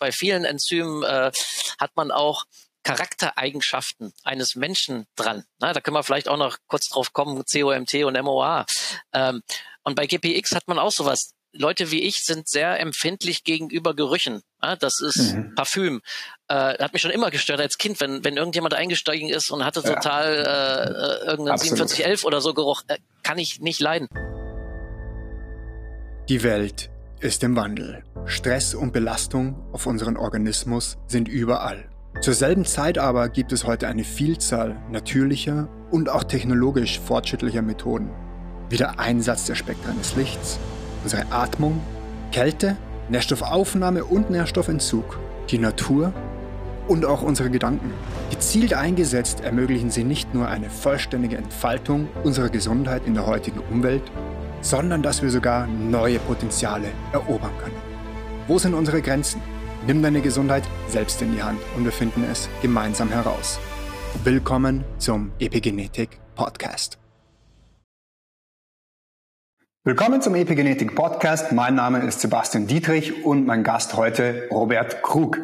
bei vielen Enzymen äh, hat man auch Charaktereigenschaften eines Menschen dran. Na, da können wir vielleicht auch noch kurz drauf kommen, COMT und MOA. Ähm, und bei GPX hat man auch sowas. Leute wie ich sind sehr empfindlich gegenüber Gerüchen. Ja, das ist mhm. Parfüm. Äh, hat mich schon immer gestört als Kind, wenn, wenn irgendjemand eingestiegen ist und hatte total ja. äh, äh irgendeinen 4711 oder so Geruch, äh, kann ich nicht leiden. Die Welt ist im Wandel. Stress und Belastung auf unseren Organismus sind überall. Zur selben Zeit aber gibt es heute eine Vielzahl natürlicher und auch technologisch fortschrittlicher Methoden, wie der Einsatz der Spektren des Lichts, unsere Atmung, Kälte, Nährstoffaufnahme und Nährstoffentzug, die Natur und auch unsere Gedanken. Gezielt eingesetzt ermöglichen sie nicht nur eine vollständige Entfaltung unserer Gesundheit in der heutigen Umwelt, sondern dass wir sogar neue Potenziale erobern können. Wo sind unsere Grenzen? Nimm deine Gesundheit selbst in die Hand und wir finden es gemeinsam heraus. Willkommen zum Epigenetik Podcast. Willkommen zum Epigenetik Podcast. Mein Name ist Sebastian Dietrich und mein Gast heute Robert Krug.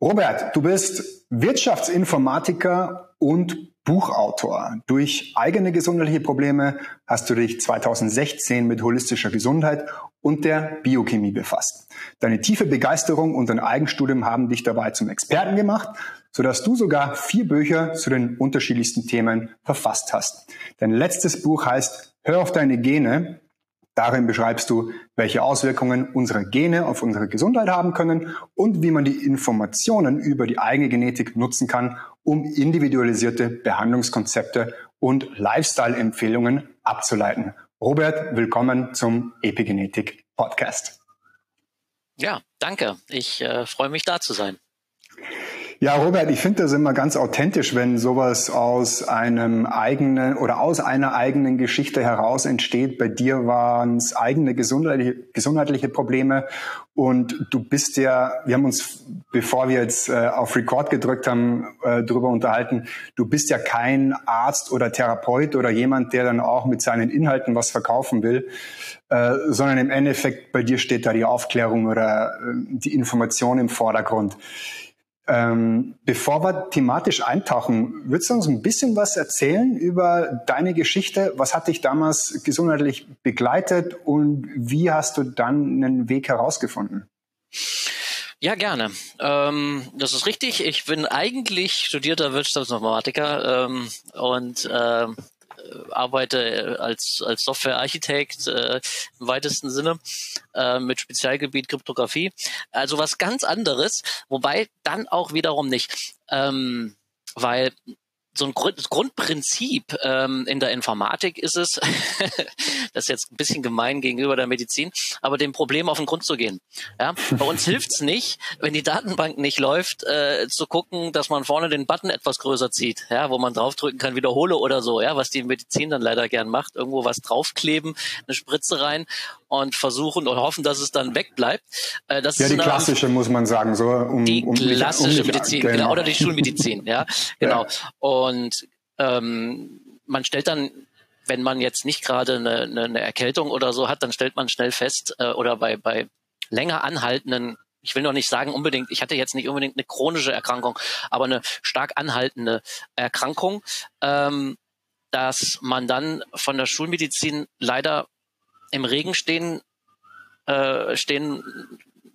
Robert, du bist Wirtschaftsinformatiker und Buchautor. Durch eigene gesundheitliche Probleme hast du dich 2016 mit holistischer Gesundheit und der Biochemie befasst. Deine tiefe Begeisterung und dein Eigenstudium haben dich dabei zum Experten gemacht, sodass du sogar vier Bücher zu den unterschiedlichsten Themen verfasst hast. Dein letztes Buch heißt Hör auf deine Gene, Darin beschreibst du, welche Auswirkungen unsere Gene auf unsere Gesundheit haben können und wie man die Informationen über die eigene Genetik nutzen kann, um individualisierte Behandlungskonzepte und Lifestyle-Empfehlungen abzuleiten. Robert, willkommen zum Epigenetik Podcast. Ja, danke. Ich äh, freue mich da zu sein. Ja, Robert, ich finde das immer ganz authentisch, wenn sowas aus einem eigenen oder aus einer eigenen Geschichte heraus entsteht. Bei dir waren es eigene gesundheitliche, gesundheitliche Probleme und du bist ja, wir haben uns, bevor wir jetzt äh, auf Record gedrückt haben, äh, darüber unterhalten, du bist ja kein Arzt oder Therapeut oder jemand, der dann auch mit seinen Inhalten was verkaufen will, äh, sondern im Endeffekt bei dir steht da die Aufklärung oder äh, die Information im Vordergrund. Ähm, bevor wir thematisch eintauchen, würdest du uns ein bisschen was erzählen über deine Geschichte? Was hat dich damals gesundheitlich begleitet und wie hast du dann einen Weg herausgefunden? Ja, gerne. Ähm, das ist richtig. Ich bin eigentlich studierter Wirtschaftsinformatiker ähm, und ähm, äh, arbeite äh, als, als Softwarearchitekt äh, im weitesten Sinne äh, mit Spezialgebiet Kryptographie. Also was ganz anderes, wobei dann auch wiederum nicht. Ähm, weil so ein Grund, Grundprinzip ähm, in der Informatik ist es, das ist jetzt ein bisschen gemein gegenüber der Medizin, aber dem Problem auf den Grund zu gehen. Ja? Bei uns hilft's nicht, wenn die Datenbank nicht läuft, äh, zu gucken, dass man vorne den Button etwas größer zieht, ja, wo man draufdrücken kann, wiederhole oder so, ja, was die Medizin dann leider gern macht, irgendwo was draufkleben, eine Spritze rein und versuchen und hoffen, dass es dann wegbleibt. Äh, das ja, ist die klassische muss man sagen, so um die um klassische um Medizin, genau. genau, oder die Schulmedizin, ja, genau. Ja. Und ähm, man stellt dann wenn man jetzt nicht gerade eine, eine, eine Erkältung oder so hat, dann stellt man schnell fest äh, oder bei, bei länger anhaltenden ich will noch nicht sagen unbedingt, ich hatte jetzt nicht unbedingt eine chronische Erkrankung, aber eine stark anhaltende Erkrankung, ähm, dass man dann von der Schulmedizin leider im Regen stehen, äh, stehen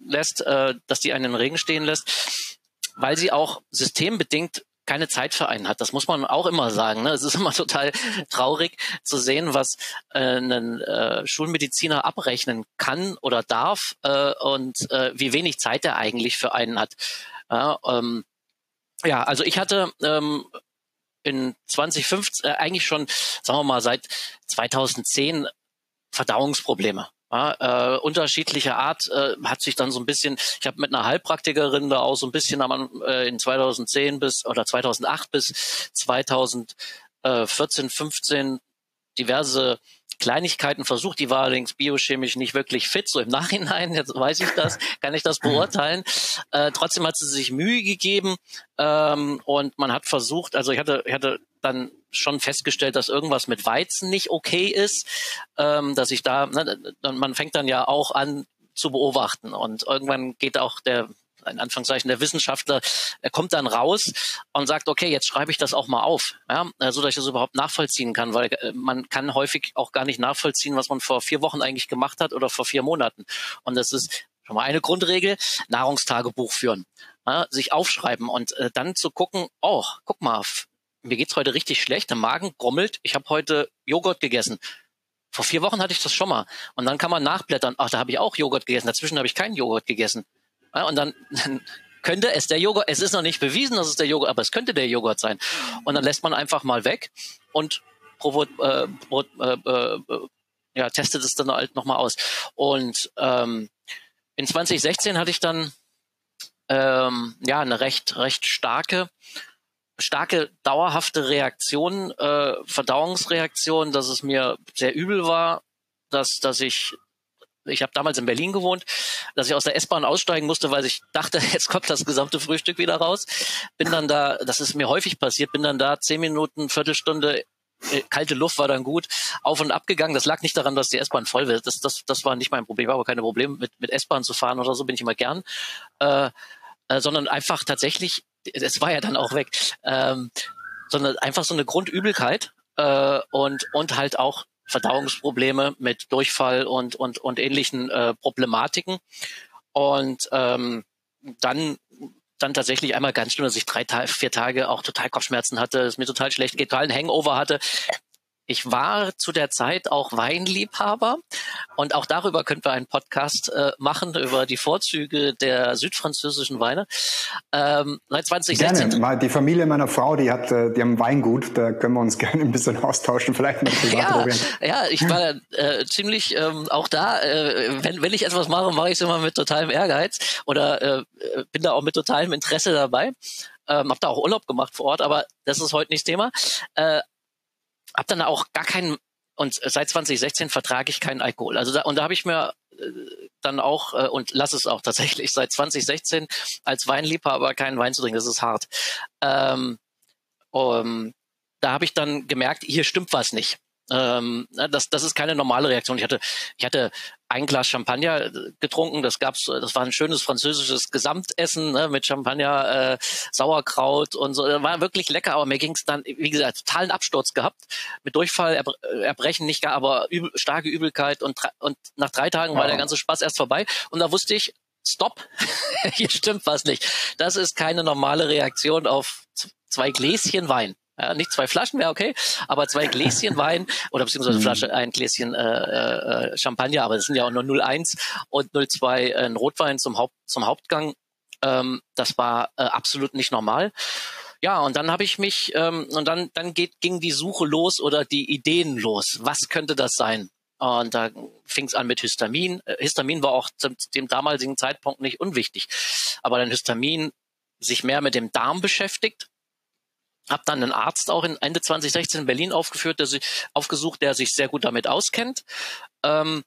lässt, äh, dass die einen im Regen stehen lässt, weil sie auch systembedingt keine Zeit für einen hat. Das muss man auch immer sagen. Ne? Es ist immer total traurig zu sehen, was äh, ein äh, Schulmediziner abrechnen kann oder darf äh, und äh, wie wenig Zeit er eigentlich für einen hat. Ja, ähm, ja also ich hatte ähm, in 2015 äh, eigentlich schon, sagen wir mal, seit 2010 Verdauungsprobleme. Ja, äh, unterschiedliche Art äh, hat sich dann so ein bisschen, ich habe mit einer Heilpraktikerin da auch so ein bisschen am, äh, in 2010 bis oder 2008 bis 2014, 15 diverse Kleinigkeiten versucht. Die war allerdings biochemisch nicht wirklich fit. So im Nachhinein, jetzt weiß ich das, kann ich das beurteilen. Äh, trotzdem hat sie sich Mühe gegeben ähm, und man hat versucht, also ich hatte, ich hatte dann schon festgestellt, dass irgendwas mit Weizen nicht okay ist, ähm, dass ich da, ne, man fängt dann ja auch an zu beobachten und irgendwann geht auch der in Anführungszeichen der Wissenschaftler, er kommt dann raus und sagt, okay, jetzt schreibe ich das auch mal auf, ja, so dass ich das überhaupt nachvollziehen kann, weil äh, man kann häufig auch gar nicht nachvollziehen, was man vor vier Wochen eigentlich gemacht hat oder vor vier Monaten. Und das ist schon mal eine Grundregel, Nahrungstagebuch führen, ja, sich aufschreiben und äh, dann zu gucken, oh, guck mal, mir geht's heute richtig schlecht, der Magen grummelt, ich habe heute Joghurt gegessen. Vor vier Wochen hatte ich das schon mal. Und dann kann man nachblättern, ach, da habe ich auch Joghurt gegessen, dazwischen habe ich keinen Joghurt gegessen. Ja, und dann, dann könnte es der Joghurt, es ist noch nicht bewiesen, dass es der Joghurt, aber es könnte der Joghurt sein. Und dann lässt man einfach mal weg und provo, äh, pro, äh, äh, ja, testet es dann halt nochmal aus. Und ähm, in 2016 hatte ich dann ähm, ja eine recht recht starke starke dauerhafte Reaktion, äh, Verdauungsreaktion, dass es mir sehr übel war, dass dass ich ich habe damals in Berlin gewohnt, dass ich aus der S-Bahn aussteigen musste, weil ich dachte, jetzt kommt das gesamte Frühstück wieder raus. Bin dann da, das ist mir häufig passiert, bin dann da zehn Minuten, Viertelstunde äh, kalte Luft war dann gut, auf und ab gegangen. Das lag nicht daran, dass die S-Bahn voll wird. Das, das, das war nicht mein Problem. War aber keine Probleme mit, mit S-Bahn zu fahren oder so, bin ich immer gern. Äh, äh, sondern einfach tatsächlich, es war ja dann auch weg, ähm, sondern einfach so eine Grundübelkeit äh, und, und halt auch Verdauungsprobleme mit Durchfall und, und, und ähnlichen äh, Problematiken. Und ähm, dann dann tatsächlich einmal ganz schlimm, dass ich drei, vier Tage auch total Kopfschmerzen hatte, es mir total schlecht geht, total einen Hangover hatte. Ich war zu der Zeit auch Weinliebhaber und auch darüber könnten wir einen Podcast äh, machen, über die Vorzüge der südfranzösischen Weine. Ähm, seit 2016. Gerne. Die Familie meiner Frau, die hat, äh, die haben Weingut, da können wir uns gerne ein bisschen austauschen, vielleicht mit ja, ja, ich war äh, ziemlich ähm, auch da, äh, wenn, wenn ich etwas mache, mache ich es immer mit totalem Ehrgeiz oder äh, bin da auch mit totalem Interesse dabei. Ähm, hab da auch Urlaub gemacht vor Ort, aber das ist heute nicht Thema. Äh, habe dann auch gar keinen und seit 2016 vertrage ich keinen Alkohol. Also da, und da habe ich mir äh, dann auch äh, und lass es auch tatsächlich seit 2016 als Weinliebhaber keinen Wein zu trinken. Das ist hart. Ähm, um, da habe ich dann gemerkt, hier stimmt was nicht. Ähm, das, das ist keine normale Reaktion. Ich hatte, ich hatte ein Glas Champagner äh, getrunken. Das gab's, das war ein schönes französisches Gesamtessen ne, mit Champagner, äh, Sauerkraut und so. Das war wirklich lecker, aber mir ging's dann, wie gesagt, totalen Absturz gehabt mit Durchfall, Erbrechen nicht gar, aber übel, starke Übelkeit und und nach drei Tagen wow. war der ganze Spaß erst vorbei und da wusste ich, stopp, hier stimmt was nicht. Das ist keine normale Reaktion auf zwei Gläschen Wein. Ja, nicht zwei Flaschen mehr, okay, aber zwei Gläschen Wein oder beziehungsweise mhm. Flasche, ein Gläschen äh, äh, Champagner, aber das sind ja auch nur 0,1 und 0,2 äh, ein Rotwein zum, Haupt, zum Hauptgang. Ähm, das war äh, absolut nicht normal. Ja, und dann habe ich mich, ähm, und dann, dann geht, ging die Suche los oder die Ideen los. Was könnte das sein? Und da fing es an mit Histamin. Äh, Histamin war auch zu dem damaligen Zeitpunkt nicht unwichtig. Aber dann Histamin sich mehr mit dem Darm beschäftigt habe dann einen Arzt auch in Ende 2016 in Berlin aufgeführt, der sich, aufgesucht, der sich sehr gut damit auskennt. Ähm,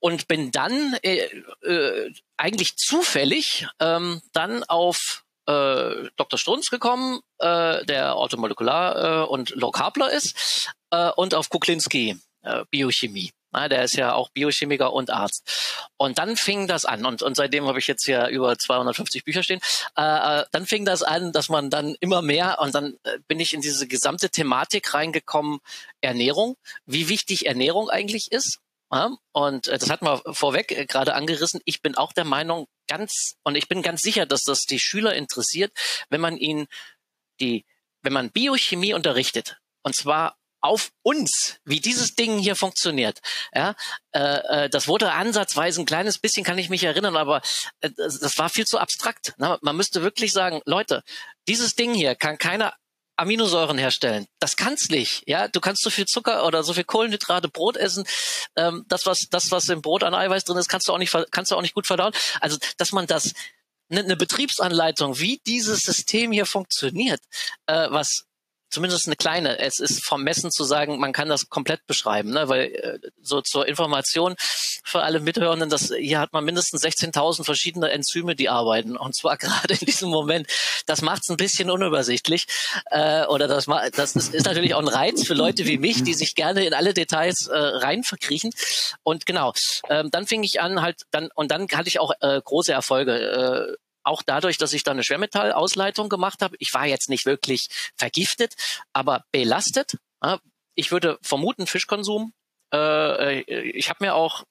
und bin dann äh, äh, eigentlich zufällig ähm, dann auf äh, Dr. Strunz gekommen, äh, der Automolekular äh, und Low Carbler ist, äh, und auf Kuklinski, äh, Biochemie. Na, der ist ja auch Biochemiker und Arzt. Und dann fing das an, und, und seitdem habe ich jetzt ja über 250 Bücher stehen, äh, äh, dann fing das an, dass man dann immer mehr, und dann äh, bin ich in diese gesamte Thematik reingekommen, Ernährung, wie wichtig Ernährung eigentlich ist. Ja, und äh, das hatten wir vorweg gerade angerissen. Ich bin auch der Meinung, ganz, und ich bin ganz sicher, dass das die Schüler interessiert, wenn man ihnen die, wenn man Biochemie unterrichtet, und zwar auf uns, wie dieses Ding hier funktioniert. Ja, äh, äh, das wurde ansatzweise ein kleines bisschen, kann ich mich erinnern, aber äh, das war viel zu abstrakt. Ne? Man müsste wirklich sagen, Leute, dieses Ding hier kann keiner Aminosäuren herstellen. Das kannst nicht. Ja, du kannst so viel Zucker oder so viel Kohlenhydrate, Brot essen. Ähm, das was das was im Brot an Eiweiß drin ist, kannst du auch nicht kannst du auch nicht gut verdauen. Also, dass man das eine ne Betriebsanleitung, wie dieses System hier funktioniert, äh, was zumindest eine kleine. Es ist vom Messen zu sagen, man kann das komplett beschreiben, ne? weil äh, so zur Information für alle Mithörenden, dass hier hat man mindestens 16.000 verschiedene Enzyme, die arbeiten und zwar gerade in diesem Moment. Das macht es ein bisschen unübersichtlich äh, oder das, das ist, ist natürlich auch ein Reiz für Leute wie mich, die sich gerne in alle Details äh, rein verkriechen. Und genau, ähm, dann fing ich an halt dann und dann hatte ich auch äh, große Erfolge. Äh, auch dadurch, dass ich da eine Schwermetallausleitung gemacht habe. Ich war jetzt nicht wirklich vergiftet, aber belastet. Ich würde vermuten Fischkonsum. Äh, äh, ich habe mir auch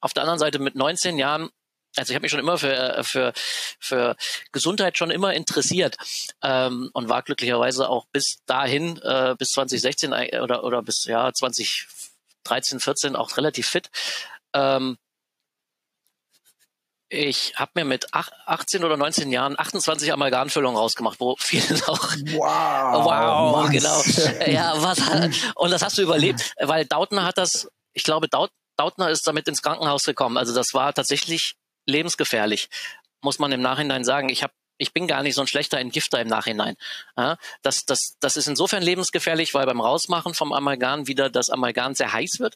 auf der anderen Seite mit 19 Jahren also ich habe mich schon immer für, für, für Gesundheit schon immer interessiert ähm, und war glücklicherweise auch bis dahin, äh, bis 2016 oder, oder bis ja 2013, 14 auch relativ fit. Ähm, ich habe mir mit 18 oder 19 Jahren 28 Amalgamfüllungen rausgemacht, wo viele auch wow, wow genau ja was und das hast du überlebt, weil Dautner hat das, ich glaube Dautner ist damit ins Krankenhaus gekommen. Also das war tatsächlich lebensgefährlich, muss man im Nachhinein sagen. Ich habe ich bin gar nicht so ein schlechter Entgifter im Nachhinein. Ja, das, das, das ist insofern lebensgefährlich, weil beim Rausmachen vom Amalgam wieder das Amalgam sehr heiß wird.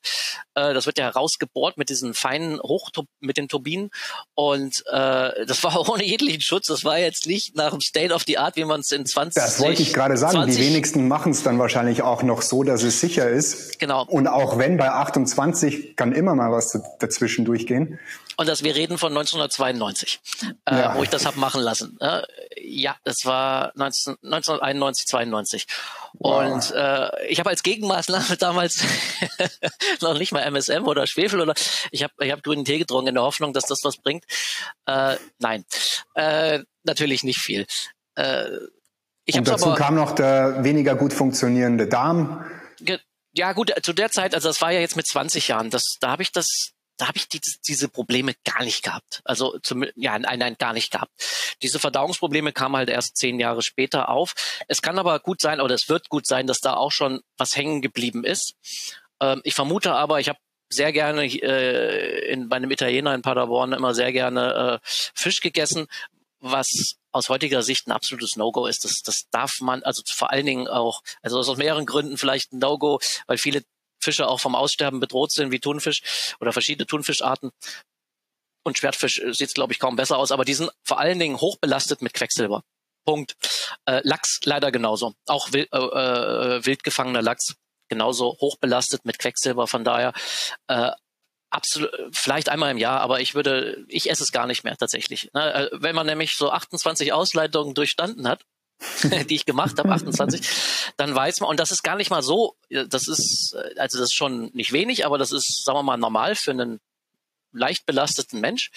Äh, das wird ja rausgebohrt mit diesen feinen Hoch mit den Turbinen und äh, das war ohne jeglichen Schutz. Das war jetzt nicht nach dem State of the Art, wie man es in 20 Das wollte ich gerade sagen. 20, die wenigsten machen es dann wahrscheinlich auch noch so, dass es sicher ist. Genau. Und auch wenn bei 28 kann immer mal was dazwischen durchgehen. Und dass wir reden von 1992, äh, ja. wo ich das habe machen lassen. Äh, ja, das war 19, 1991, 92. Wow. Und äh, ich habe als Gegenmaßnahme damals noch nicht mal MSM oder Schwefel oder ich habe ich hab grünen Tee getrunken in der Hoffnung, dass das was bringt. Äh, nein, äh, natürlich nicht viel. Äh, ich Und dazu aber, kam noch der weniger gut funktionierende Darm. Ja gut, zu der Zeit, also das war ja jetzt mit 20 Jahren, das, da habe ich das da habe ich die, diese Probleme gar nicht gehabt. Also zum, ja, nein, nein, gar nicht gehabt. Diese Verdauungsprobleme kamen halt erst zehn Jahre später auf. Es kann aber gut sein, oder es wird gut sein, dass da auch schon was hängen geblieben ist. Ähm, ich vermute aber, ich habe sehr gerne äh, in, bei einem Italiener in Paderborn immer sehr gerne äh, Fisch gegessen, was aus heutiger Sicht ein absolutes No-Go ist. Das, das darf man, also vor allen Dingen auch, also aus mehreren Gründen vielleicht ein No-Go, weil viele Fische auch vom Aussterben bedroht sind, wie Thunfisch oder verschiedene Thunfischarten. Und Schwertfisch äh, sieht glaube ich, kaum besser aus, aber die sind vor allen Dingen hochbelastet mit Quecksilber. Punkt. Äh, Lachs leider genauso. Auch wild, äh, äh, wild gefangener Lachs genauso hochbelastet mit Quecksilber. Von daher äh, absolut, vielleicht einmal im Jahr, aber ich würde, ich esse es gar nicht mehr tatsächlich. Ne? Äh, wenn man nämlich so 28 Ausleitungen durchstanden hat, die ich gemacht habe, 28, dann weiß man, und das ist gar nicht mal so, das ist, also das ist schon nicht wenig, aber das ist, sagen wir mal, normal für einen leicht belasteten Mensch.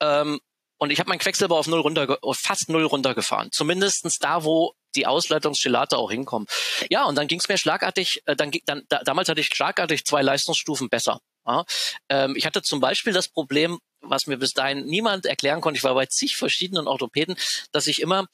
Ähm, und ich habe mein Quecksilber auf null runter, auf fast null runtergefahren. Zumindestens da, wo die Ausleitungsgelate auch hinkommen. Ja, und dann ging es mir schlagartig, äh, dann, dann da, damals hatte ich schlagartig zwei Leistungsstufen besser. Ja, ähm, ich hatte zum Beispiel das Problem, was mir bis dahin niemand erklären konnte, ich war bei zig verschiedenen Orthopäden, dass ich immer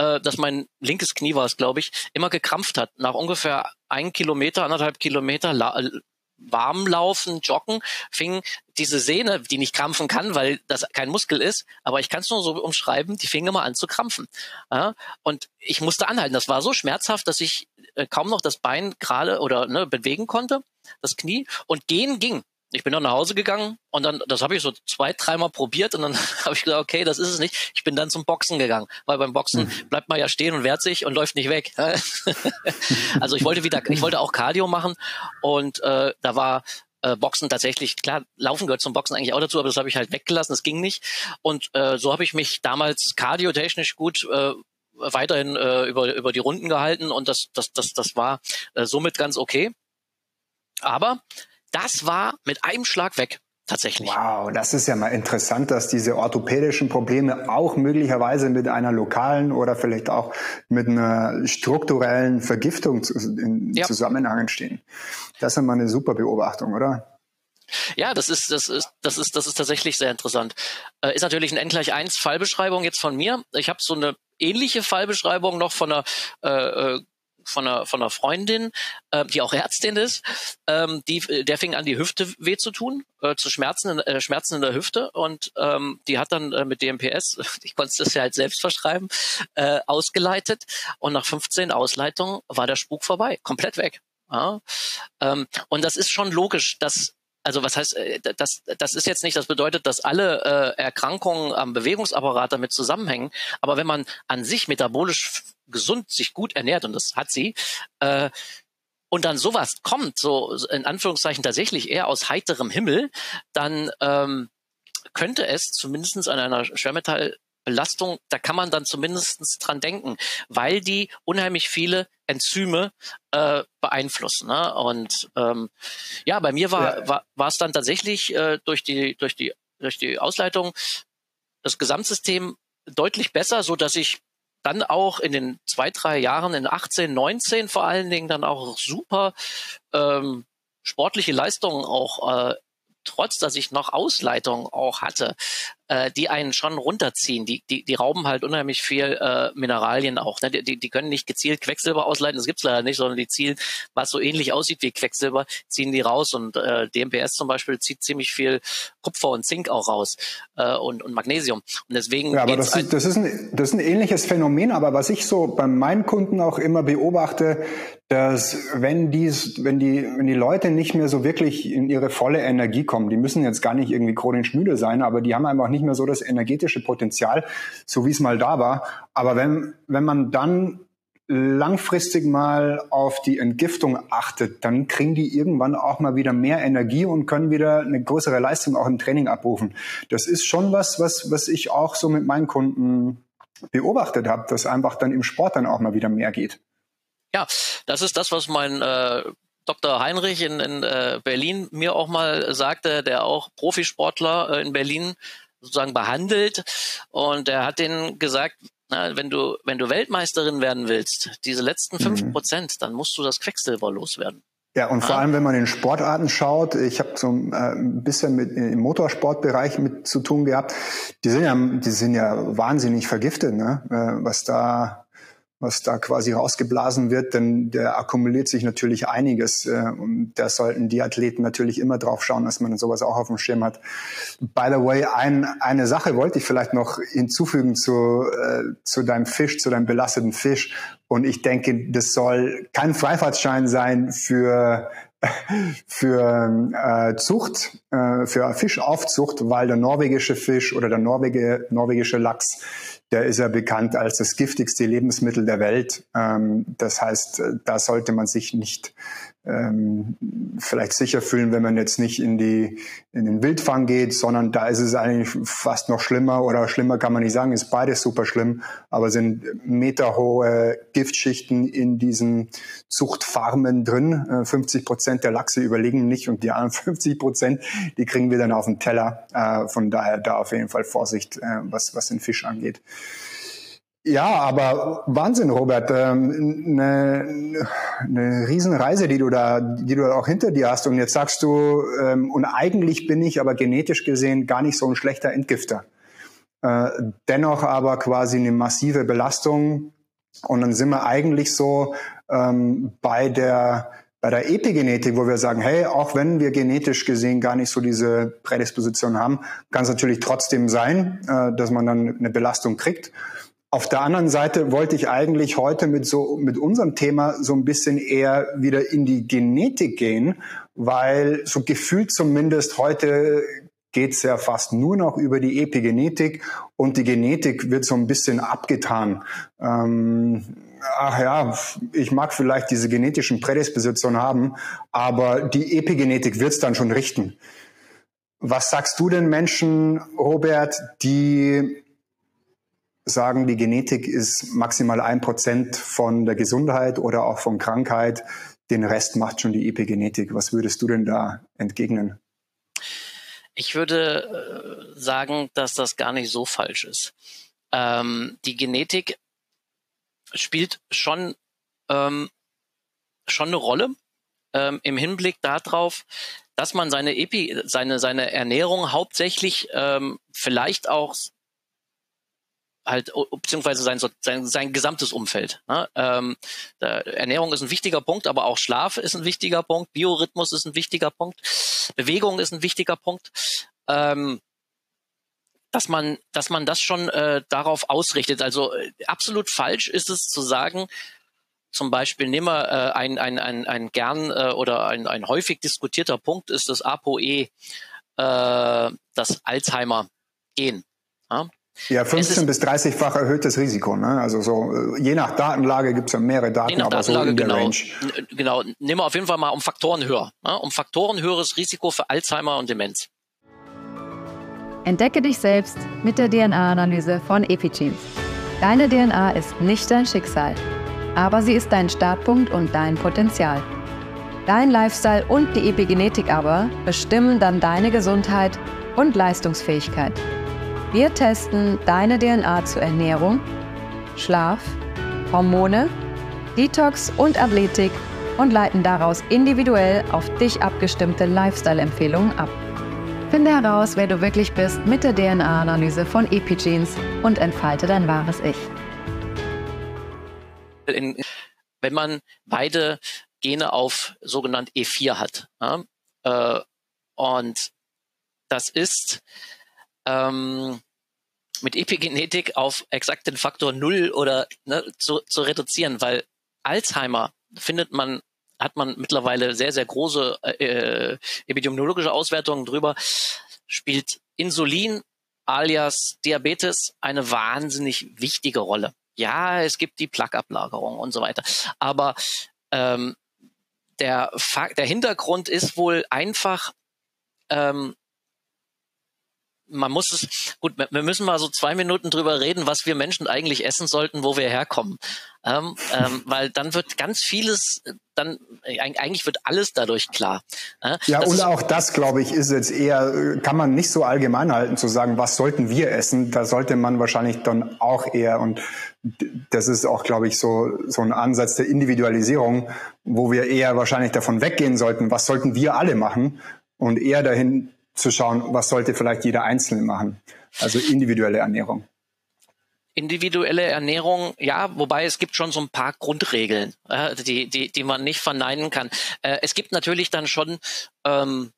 äh, dass mein linkes Knie war es, glaube ich, immer gekrampft hat. Nach ungefähr ein Kilometer, anderthalb Kilometer äh, warm laufen, joggen, fing diese Sehne, die nicht krampfen kann, weil das kein Muskel ist, aber ich kann es nur so umschreiben, die fing immer an zu krampfen. Ja, und ich musste anhalten. Das war so schmerzhaft, dass ich äh, kaum noch das Bein gerade oder ne, bewegen konnte, das Knie. Und gehen ging ich bin dann nach Hause gegangen und dann, das habe ich so zwei, dreimal probiert und dann habe ich gesagt, okay, das ist es nicht. Ich bin dann zum Boxen gegangen, weil beim Boxen mhm. bleibt man ja stehen und wehrt sich und läuft nicht weg. also ich wollte wieder, ich wollte auch Cardio machen und äh, da war äh, Boxen tatsächlich, klar, Laufen gehört zum Boxen eigentlich auch dazu, aber das habe ich halt weggelassen, das ging nicht. Und äh, so habe ich mich damals cardiotechnisch gut äh, weiterhin äh, über, über die Runden gehalten und das, das, das, das war äh, somit ganz okay. Aber das war mit einem Schlag weg. Tatsächlich. Wow, das ist ja mal interessant, dass diese orthopädischen Probleme auch möglicherweise mit einer lokalen oder vielleicht auch mit einer strukturellen Vergiftung in ja. Zusammenhang stehen. Das ist mal eine super Beobachtung, oder? Ja, das ist, das ist, das ist, das ist tatsächlich sehr interessant. Äh, ist natürlich ein N gleich 1 Fallbeschreibung jetzt von mir. Ich habe so eine ähnliche Fallbeschreibung noch von einer äh, äh von einer, von einer Freundin, äh, die auch Ärztin ist, ähm, die, der fing an, die Hüfte weh zu tun, äh, zu Schmerzen, äh, Schmerzen in der Hüfte und ähm, die hat dann äh, mit DMPS, ich konnte das ja halt selbst verschreiben, äh, ausgeleitet und nach 15 Ausleitungen war der Spuk vorbei, komplett weg. Ja? Ähm, und das ist schon logisch, dass also was heißt, äh, das, das ist jetzt nicht, das bedeutet, dass alle äh, Erkrankungen am Bewegungsapparat damit zusammenhängen. Aber wenn man an sich metabolisch gesund sich gut ernährt, und das hat sie, äh, und dann sowas kommt, so in Anführungszeichen tatsächlich eher aus heiterem Himmel, dann ähm, könnte es zumindest an einer Schwermetall Belastung, da kann man dann zumindest dran denken, weil die unheimlich viele Enzyme äh, beeinflussen. Ne? Und ähm, ja, bei mir war ja. war es dann tatsächlich äh, durch die durch die durch die Ausleitung das Gesamtsystem deutlich besser, so dass ich dann auch in den zwei, drei Jahren, in 18, 19 vor allen Dingen, dann auch super ähm, sportliche Leistungen auch äh, trotz dass ich noch Ausleitung auch hatte, äh, die einen schon runterziehen. Die, die, die rauben halt unheimlich viel äh, Mineralien auch. Ne? Die, die können nicht gezielt Quecksilber ausleiten, das gibt's leider nicht, sondern die zielen, was so ähnlich aussieht wie Quecksilber, ziehen die raus. Und äh, DMPS zum Beispiel zieht ziemlich viel Kupfer und Zink auch raus äh, und, und Magnesium. Und deswegen. Ja, aber das ist, das, ist ein, das ist ein ähnliches Phänomen, aber was ich so bei meinen Kunden auch immer beobachte, dass wenn dies, wenn die, wenn die Leute nicht mehr so wirklich in ihre volle Energie kommen, die müssen jetzt gar nicht irgendwie chronisch müde sein, aber die haben einfach nicht mehr so das energetische Potenzial, so wie es mal da war. Aber wenn, wenn man dann langfristig mal auf die Entgiftung achtet, dann kriegen die irgendwann auch mal wieder mehr Energie und können wieder eine größere Leistung auch im Training abrufen. Das ist schon was, was, was ich auch so mit meinen Kunden beobachtet habe, dass einfach dann im Sport dann auch mal wieder mehr geht. Ja, das ist das, was mein äh, Dr. Heinrich in, in äh, Berlin mir auch mal sagte, der auch Profisportler äh, in Berlin sozusagen behandelt. Und er hat denen gesagt, na, wenn du, wenn du Weltmeisterin werden willst, diese letzten mhm. fünf Prozent, dann musst du das Quecksilber loswerden. Ja, und vor allem, wenn man in Sportarten schaut, ich habe so äh, ein bisschen mit im Motorsportbereich mit zu tun gehabt, die sind ja, die sind ja wahnsinnig vergiftet, ne? Äh, was da was da quasi rausgeblasen wird, denn der akkumuliert sich natürlich einiges. Äh, und da sollten die Athleten natürlich immer drauf schauen, dass man sowas auch auf dem Schirm hat. By the way, ein, eine Sache wollte ich vielleicht noch hinzufügen zu, äh, zu deinem Fisch, zu deinem belasteten Fisch. Und ich denke, das soll kein Freifahrtschein sein für für äh, Zucht, äh, für Fischaufzucht, weil der norwegische Fisch oder der norwegische, norwegische Lachs der ist ja bekannt als das giftigste Lebensmittel der Welt. Ähm, das heißt, äh, da sollte man sich nicht ähm, vielleicht sicher fühlen, wenn man jetzt nicht in die in den Wildfang geht, sondern da ist es eigentlich fast noch schlimmer oder schlimmer kann man nicht sagen, ist beides super schlimm, aber sind meterhohe Giftschichten in diesen Zuchtfarmen drin. 50 äh, Prozent der Lachse überlegen nicht und die anderen 50 Prozent, die kriegen wir dann auf den Teller. Äh, von daher da auf jeden Fall Vorsicht, äh, was was den Fisch angeht. Ja, aber Wahnsinn, Robert. Ähm, eine, eine Riesenreise, die du da, die du auch hinter dir hast. Und jetzt sagst du, ähm, und eigentlich bin ich aber genetisch gesehen gar nicht so ein schlechter Entgifter. Äh, dennoch aber quasi eine massive Belastung. Und dann sind wir eigentlich so ähm, bei der bei der Epigenetik, wo wir sagen, hey, auch wenn wir genetisch gesehen gar nicht so diese Prädisposition haben, kann es natürlich trotzdem sein, äh, dass man dann eine Belastung kriegt. Auf der anderen Seite wollte ich eigentlich heute mit so, mit unserem Thema so ein bisschen eher wieder in die Genetik gehen, weil so gefühlt zumindest heute geht's ja fast nur noch über die Epigenetik und die Genetik wird so ein bisschen abgetan. Ähm, ach ja, ich mag vielleicht diese genetischen Prädispositionen haben, aber die Epigenetik wird's dann schon richten. Was sagst du den Menschen, Robert, die sagen, die Genetik ist maximal ein Prozent von der Gesundheit oder auch von Krankheit. Den Rest macht schon die Epigenetik. Was würdest du denn da entgegnen? Ich würde äh, sagen, dass das gar nicht so falsch ist. Ähm, die Genetik spielt schon, ähm, schon eine Rolle ähm, im Hinblick darauf, dass man seine Epi, seine, seine Ernährung hauptsächlich ähm, vielleicht auch halt beziehungsweise sein, sein, sein gesamtes Umfeld. Ne? Ähm, Ernährung ist ein wichtiger Punkt, aber auch Schlaf ist ein wichtiger Punkt, Biorhythmus ist ein wichtiger Punkt, Bewegung ist ein wichtiger Punkt. Ähm, dass man, dass man das schon äh, darauf ausrichtet. Also äh, absolut falsch ist es zu sagen, zum Beispiel nehmen wir äh, ein, ein, ein, ein gern äh, oder ein, ein häufig diskutierter Punkt ist das ApoE, äh, das Alzheimer-Gen. Ja? Ja, 15 bis 30-fach erhöhtes Risiko. Ne? Also so je nach Datenlage gibt es ja mehrere Daten, aber Datenlage, so in der genau, Range. Genau, nehmen wir auf jeden Fall mal um Faktoren höher. Ne? Um Faktoren höheres Risiko für Alzheimer und Demenz. Entdecke dich selbst mit der DNA-Analyse von Epigenes. Deine DNA ist nicht dein Schicksal, aber sie ist dein Startpunkt und dein Potenzial. Dein Lifestyle und die Epigenetik aber bestimmen dann deine Gesundheit und Leistungsfähigkeit. Wir testen deine DNA zur Ernährung, Schlaf, Hormone, Detox und Athletik und leiten daraus individuell auf dich abgestimmte Lifestyle-Empfehlungen ab. Finde heraus, wer du wirklich bist mit der DNA-Analyse von Epigenes und entfalte dein wahres Ich. In, wenn man beide Gene auf sogenannt E4 hat. Ja, äh, und das ist ähm, mit Epigenetik auf exakt den Faktor Null oder ne, zu, zu reduzieren, weil Alzheimer findet man hat man mittlerweile sehr, sehr große äh, epidemiologische Auswertungen drüber, spielt Insulin alias Diabetes eine wahnsinnig wichtige Rolle. Ja, es gibt die Plaqueablagerung und so weiter. Aber ähm, der, der Hintergrund ist wohl einfach, ähm, man muss es, gut, wir müssen mal so zwei Minuten drüber reden, was wir Menschen eigentlich essen sollten, wo wir herkommen. Ähm, ähm, weil dann wird ganz vieles, dann eigentlich wird alles dadurch klar. Äh? Ja, und auch das, glaube ich, ist jetzt eher, kann man nicht so allgemein halten zu sagen, was sollten wir essen? Da sollte man wahrscheinlich dann auch eher, und das ist auch, glaube ich, so, so ein Ansatz der Individualisierung, wo wir eher wahrscheinlich davon weggehen sollten, was sollten wir alle machen und eher dahin zu schauen, was sollte vielleicht jeder Einzelne machen. Also individuelle Ernährung. Individuelle Ernährung, ja, wobei es gibt schon so ein paar Grundregeln, äh, die, die, die man nicht verneinen kann. Äh, es gibt natürlich dann schon, ähm,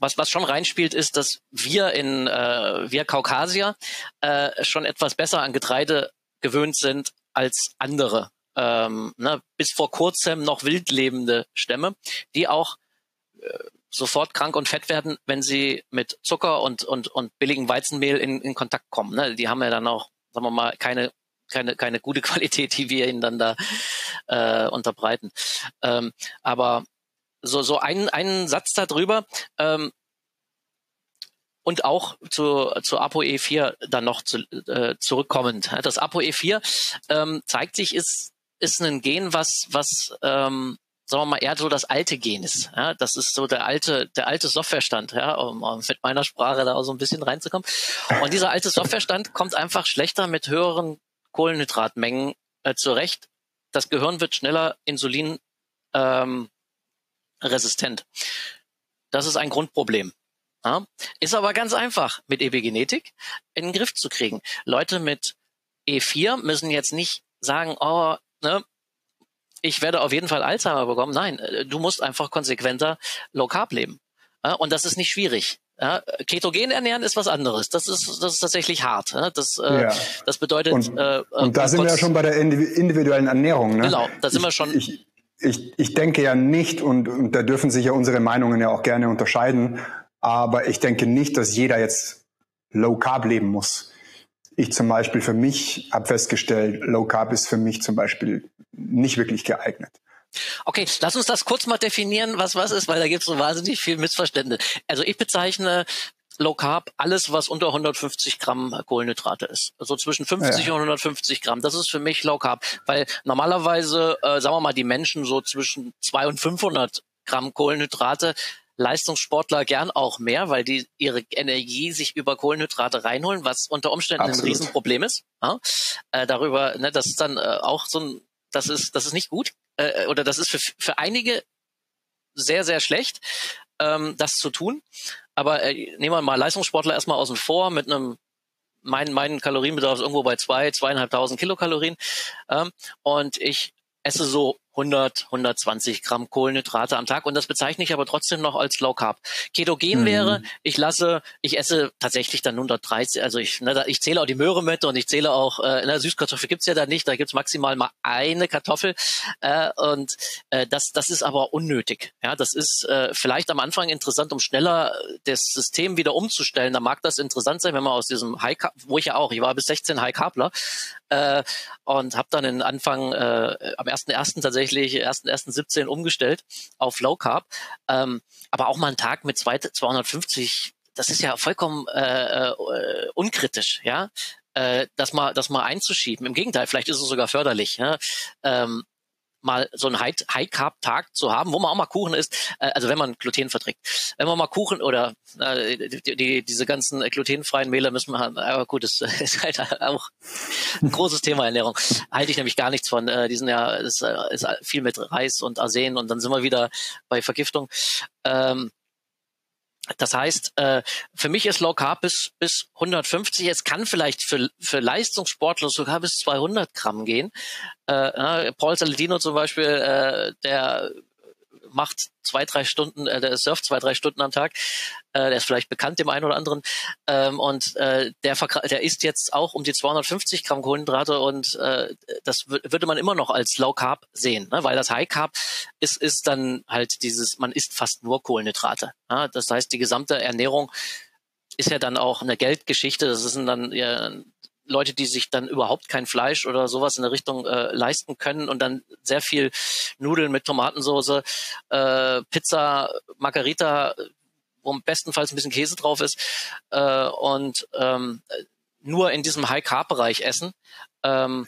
was, was schon reinspielt, ist, dass wir in äh, wir Kaukasier äh, schon etwas besser an Getreide gewöhnt sind als andere. Ähm, ne, bis vor kurzem noch wildlebende Stämme, die auch äh, sofort krank und fett werden, wenn sie mit Zucker und, und, und billigem Weizenmehl in, in Kontakt kommen. Ne? Die haben ja dann auch, sagen wir mal, keine, keine, keine gute Qualität, die wir ihnen dann da äh, unterbreiten. Ähm, aber so, so ein, einen Satz darüber, ähm, und auch zu, zu ApoE4 dann noch zu, äh, zurückkommend. Das ApoE4 ähm, zeigt sich, ist, ist ein Gen, was, was ähm, sagen wir mal, eher so das alte Gen ist. Ja, das ist so der alte, der alte Softwarestand, ja, um, um mit meiner Sprache da auch so ein bisschen reinzukommen. Und dieser alte Softwarestand kommt einfach schlechter mit höheren Kohlenhydratmengen äh, zurecht. Das Gehirn wird schneller Insulin ähm, resistent. Das ist ein Grundproblem. Ja? Ist aber ganz einfach mit Epigenetik in den Griff zu kriegen. Leute mit E4 müssen jetzt nicht sagen, oh, ne, ich werde auf jeden Fall Alzheimer bekommen. Nein, äh, du musst einfach konsequenter Low Carb leben. und das ist nicht schwierig. Ketogen ernähren ist was anderes. Das ist, das ist tatsächlich hart. Das, äh, ja. das bedeutet. Und, äh, und da sind wir ja schon bei der individuellen Ernährung. Ne? Genau, da sind ich, wir schon. Ich, ich, ich denke ja nicht, und, und da dürfen sich ja unsere Meinungen ja auch gerne unterscheiden, aber ich denke nicht, dass jeder jetzt Low Carb leben muss. Ich zum Beispiel für mich habe festgestellt, Low Carb ist für mich zum Beispiel nicht wirklich geeignet. Okay, lass uns das kurz mal definieren, was was ist, weil da gibt es so wahnsinnig viel Missverständnis. Also ich bezeichne Low Carb alles, was unter 150 Gramm Kohlenhydrate ist. Also zwischen 50 ja. und 150 Gramm. Das ist für mich Low Carb, weil normalerweise, äh, sagen wir mal, die Menschen so zwischen 200 und 500 Gramm Kohlenhydrate Leistungssportler gern auch mehr, weil die ihre Energie sich über Kohlenhydrate reinholen, was unter Umständen Absolut. ein Riesenproblem ist. Ja? Äh, darüber, ne, das ist dann äh, auch so ein das ist, das ist nicht gut. Äh, oder das ist für, für einige sehr, sehr schlecht, ähm, das zu tun. Aber äh, nehmen wir mal Leistungssportler erstmal außen vor mit einem mein, mein Kalorienbedarf ist irgendwo bei zwei, zweieinhalbtausend Kilokalorien. Ähm, und ich esse so 100, 120 Gramm Kohlenhydrate am Tag und das bezeichne ich aber trotzdem noch als Low Carb. Ketogen mhm. wäre, ich lasse, ich esse tatsächlich dann 130, also ich, ne, ich zähle auch die Möhre mit und ich zähle auch, äh, na, Süßkartoffel gibt's ja da nicht, da gibt's maximal mal eine Kartoffel äh, und äh, das, das ist aber unnötig. Ja, das ist äh, vielleicht am Anfang interessant, um schneller das System wieder umzustellen. Da mag das interessant sein, wenn man aus diesem High Carb, wo ich ja auch, ich war bis 16 High Carbler äh, und habe dann den Anfang äh, am 1.1. tatsächlich tatsächlich ersten ersten 17 umgestellt auf Low Carb. Ähm, aber auch mal einen Tag mit zwei, 250 das ist ja vollkommen äh, äh, unkritisch, ja, äh, das mal, das mal einzuschieben. Im Gegenteil, vielleicht ist es sogar förderlich. Ja? Ähm, mal so einen High-Carb-Tag zu haben, wo man auch mal Kuchen isst, äh, also wenn man Gluten verträgt. Wenn man mal Kuchen oder äh, die, die, diese ganzen glutenfreien Mehle müssen wir haben, aber gut, das ist halt auch ein großes Thema Ernährung. Halte ich nämlich gar nichts von. Äh, die sind ja ist, äh, ist viel mit Reis und Arsen und dann sind wir wieder bei Vergiftung. Ähm, das heißt, äh, für mich ist Low Carb bis, bis 150. Es kann vielleicht für, für Leistungssportler sogar bis 200 Gramm gehen. Äh, Paul Saladino zum Beispiel, äh, der macht zwei, drei Stunden, äh, der surft zwei, drei Stunden am Tag. Äh, der ist vielleicht bekannt dem einen oder anderen. Ähm, und äh, der, der isst jetzt auch um die 250 Gramm Kohlenhydrate und äh, das würde man immer noch als Low Carb sehen, ne? weil das High Carb ist, ist dann halt dieses, man isst fast nur Kohlenhydrate. Ja? Das heißt, die gesamte Ernährung ist ja dann auch eine Geldgeschichte. Das sind dann ja, Leute, die sich dann überhaupt kein Fleisch oder sowas in der Richtung äh, leisten können und dann sehr viel Nudeln mit Tomatensauce, äh, Pizza, Margarita, wo bestenfalls ein bisschen Käse drauf ist äh, und ähm, nur in diesem High-Carb-Bereich essen. Ähm,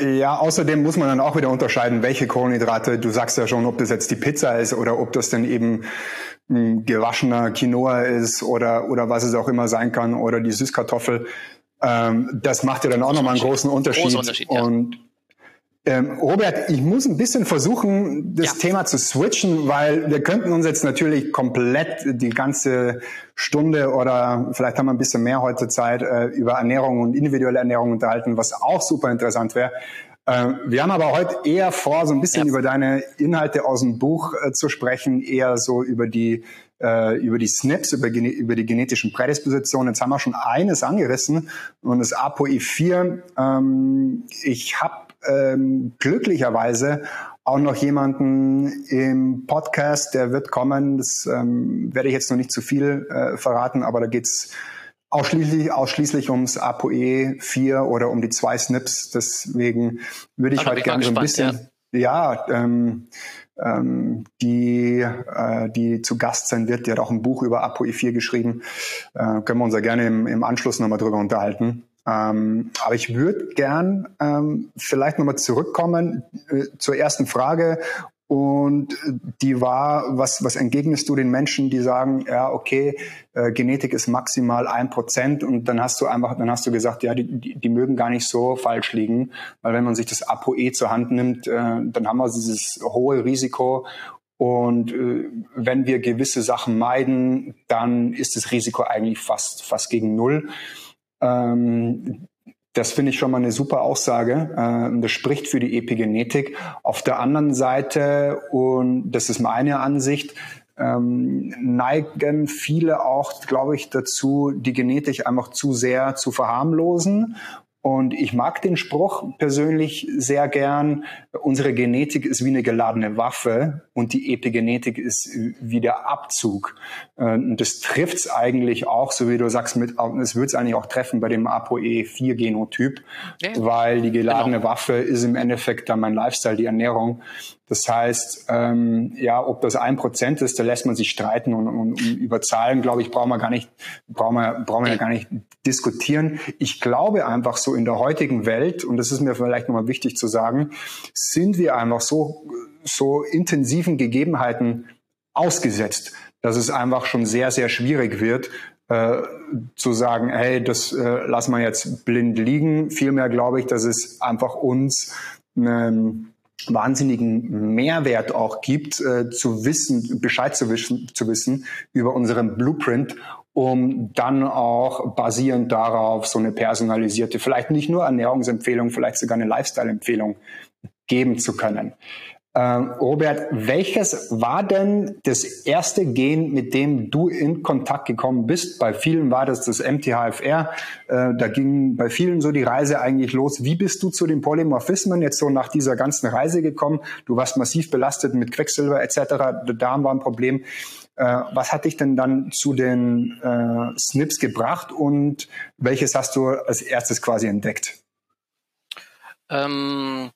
ja, außerdem muss man dann auch wieder unterscheiden, welche Kohlenhydrate, du sagst ja schon, ob das jetzt die Pizza ist oder ob das dann eben ein gewaschener Quinoa ist oder, oder was es auch immer sein kann oder die Süßkartoffel. Ähm, das macht ja dann auch nochmal einen großen Unterschied. Unterschied ja. Und ähm, Robert, ich muss ein bisschen versuchen, das ja. Thema zu switchen, weil wir könnten uns jetzt natürlich komplett die ganze Stunde oder vielleicht haben wir ein bisschen mehr heute Zeit äh, über Ernährung und individuelle Ernährung unterhalten, was auch super interessant wäre. Äh, wir haben aber heute eher vor, so ein bisschen ja. über deine Inhalte aus dem Buch äh, zu sprechen, eher so über die äh, über die SNPs, über, über die genetischen Prädispositionen. Jetzt haben wir schon eines angerissen und das ApoE4. Ähm, ich habe ähm, glücklicherweise auch noch jemanden im Podcast, der wird kommen. Das ähm, werde ich jetzt noch nicht zu viel äh, verraten, aber da geht's ausschließlich, ausschließlich ums ApoE 4 oder um die zwei SNPs. Deswegen würde ich heute gerne so ein bisschen, ja, ja ähm, ähm, die, äh, die zu Gast sein wird. Die hat auch ein Buch über ApoE4 geschrieben. Äh, können wir uns ja gerne im, im Anschluss nochmal drüber unterhalten. Ähm, aber ich würde gern ähm, vielleicht nochmal zurückkommen äh, zur ersten Frage und die war, was, was entgegnest du den Menschen, die sagen, ja, okay, äh, Genetik ist maximal ein Prozent und dann hast du einfach, dann hast du gesagt, ja, die, die, die mögen gar nicht so falsch liegen, weil wenn man sich das ApoE zur Hand nimmt, äh, dann haben wir dieses hohe Risiko und äh, wenn wir gewisse Sachen meiden, dann ist das Risiko eigentlich fast, fast gegen Null. Ähm, das finde ich schon mal eine super Aussage. Äh, das spricht für die Epigenetik. Auf der anderen Seite, und das ist meine Ansicht, ähm, neigen viele auch, glaube ich, dazu, die Genetik einfach zu sehr zu verharmlosen und ich mag den Spruch persönlich sehr gern. Unsere Genetik ist wie eine geladene Waffe und die Epigenetik ist wie der Abzug. Äh, und das trifft's eigentlich auch, so wie du sagst, mit, es wird es eigentlich auch treffen bei dem ApoE4-Genotyp, ja. weil die geladene genau. Waffe ist im Endeffekt dann mein Lifestyle, die Ernährung. Das heißt, ähm, ja, ob das ein Prozent ist, da lässt man sich streiten und, und, und über Zahlen, glaube ich, brauchen wir gar nicht, brauchen wir, brauchen wir ja gar nicht diskutieren. Ich glaube einfach so in der heutigen Welt, und das ist mir vielleicht nochmal wichtig zu sagen, sind wir einfach so, so intensiven Gegebenheiten ausgesetzt, dass es einfach schon sehr, sehr schwierig wird, äh, zu sagen, hey, das äh, lassen wir jetzt blind liegen. Vielmehr glaube ich, dass es einfach uns ähm, wahnsinnigen Mehrwert auch gibt, äh, zu wissen, Bescheid zu wissen, zu wissen über unseren Blueprint, um dann auch basierend darauf so eine personalisierte, vielleicht nicht nur Ernährungsempfehlung, vielleicht sogar eine Lifestyle-Empfehlung geben zu können. Ähm, Robert, welches war denn das erste Gen, mit dem du in Kontakt gekommen bist? Bei vielen war das das MTHFR. Äh, da ging bei vielen so die Reise eigentlich los. Wie bist du zu den Polymorphismen jetzt so nach dieser ganzen Reise gekommen? Du warst massiv belastet mit Quecksilber etc. Der Darm war ein Problem. Äh, was hat dich denn dann zu den äh, SNPs gebracht und welches hast du als erstes quasi entdeckt? Ähm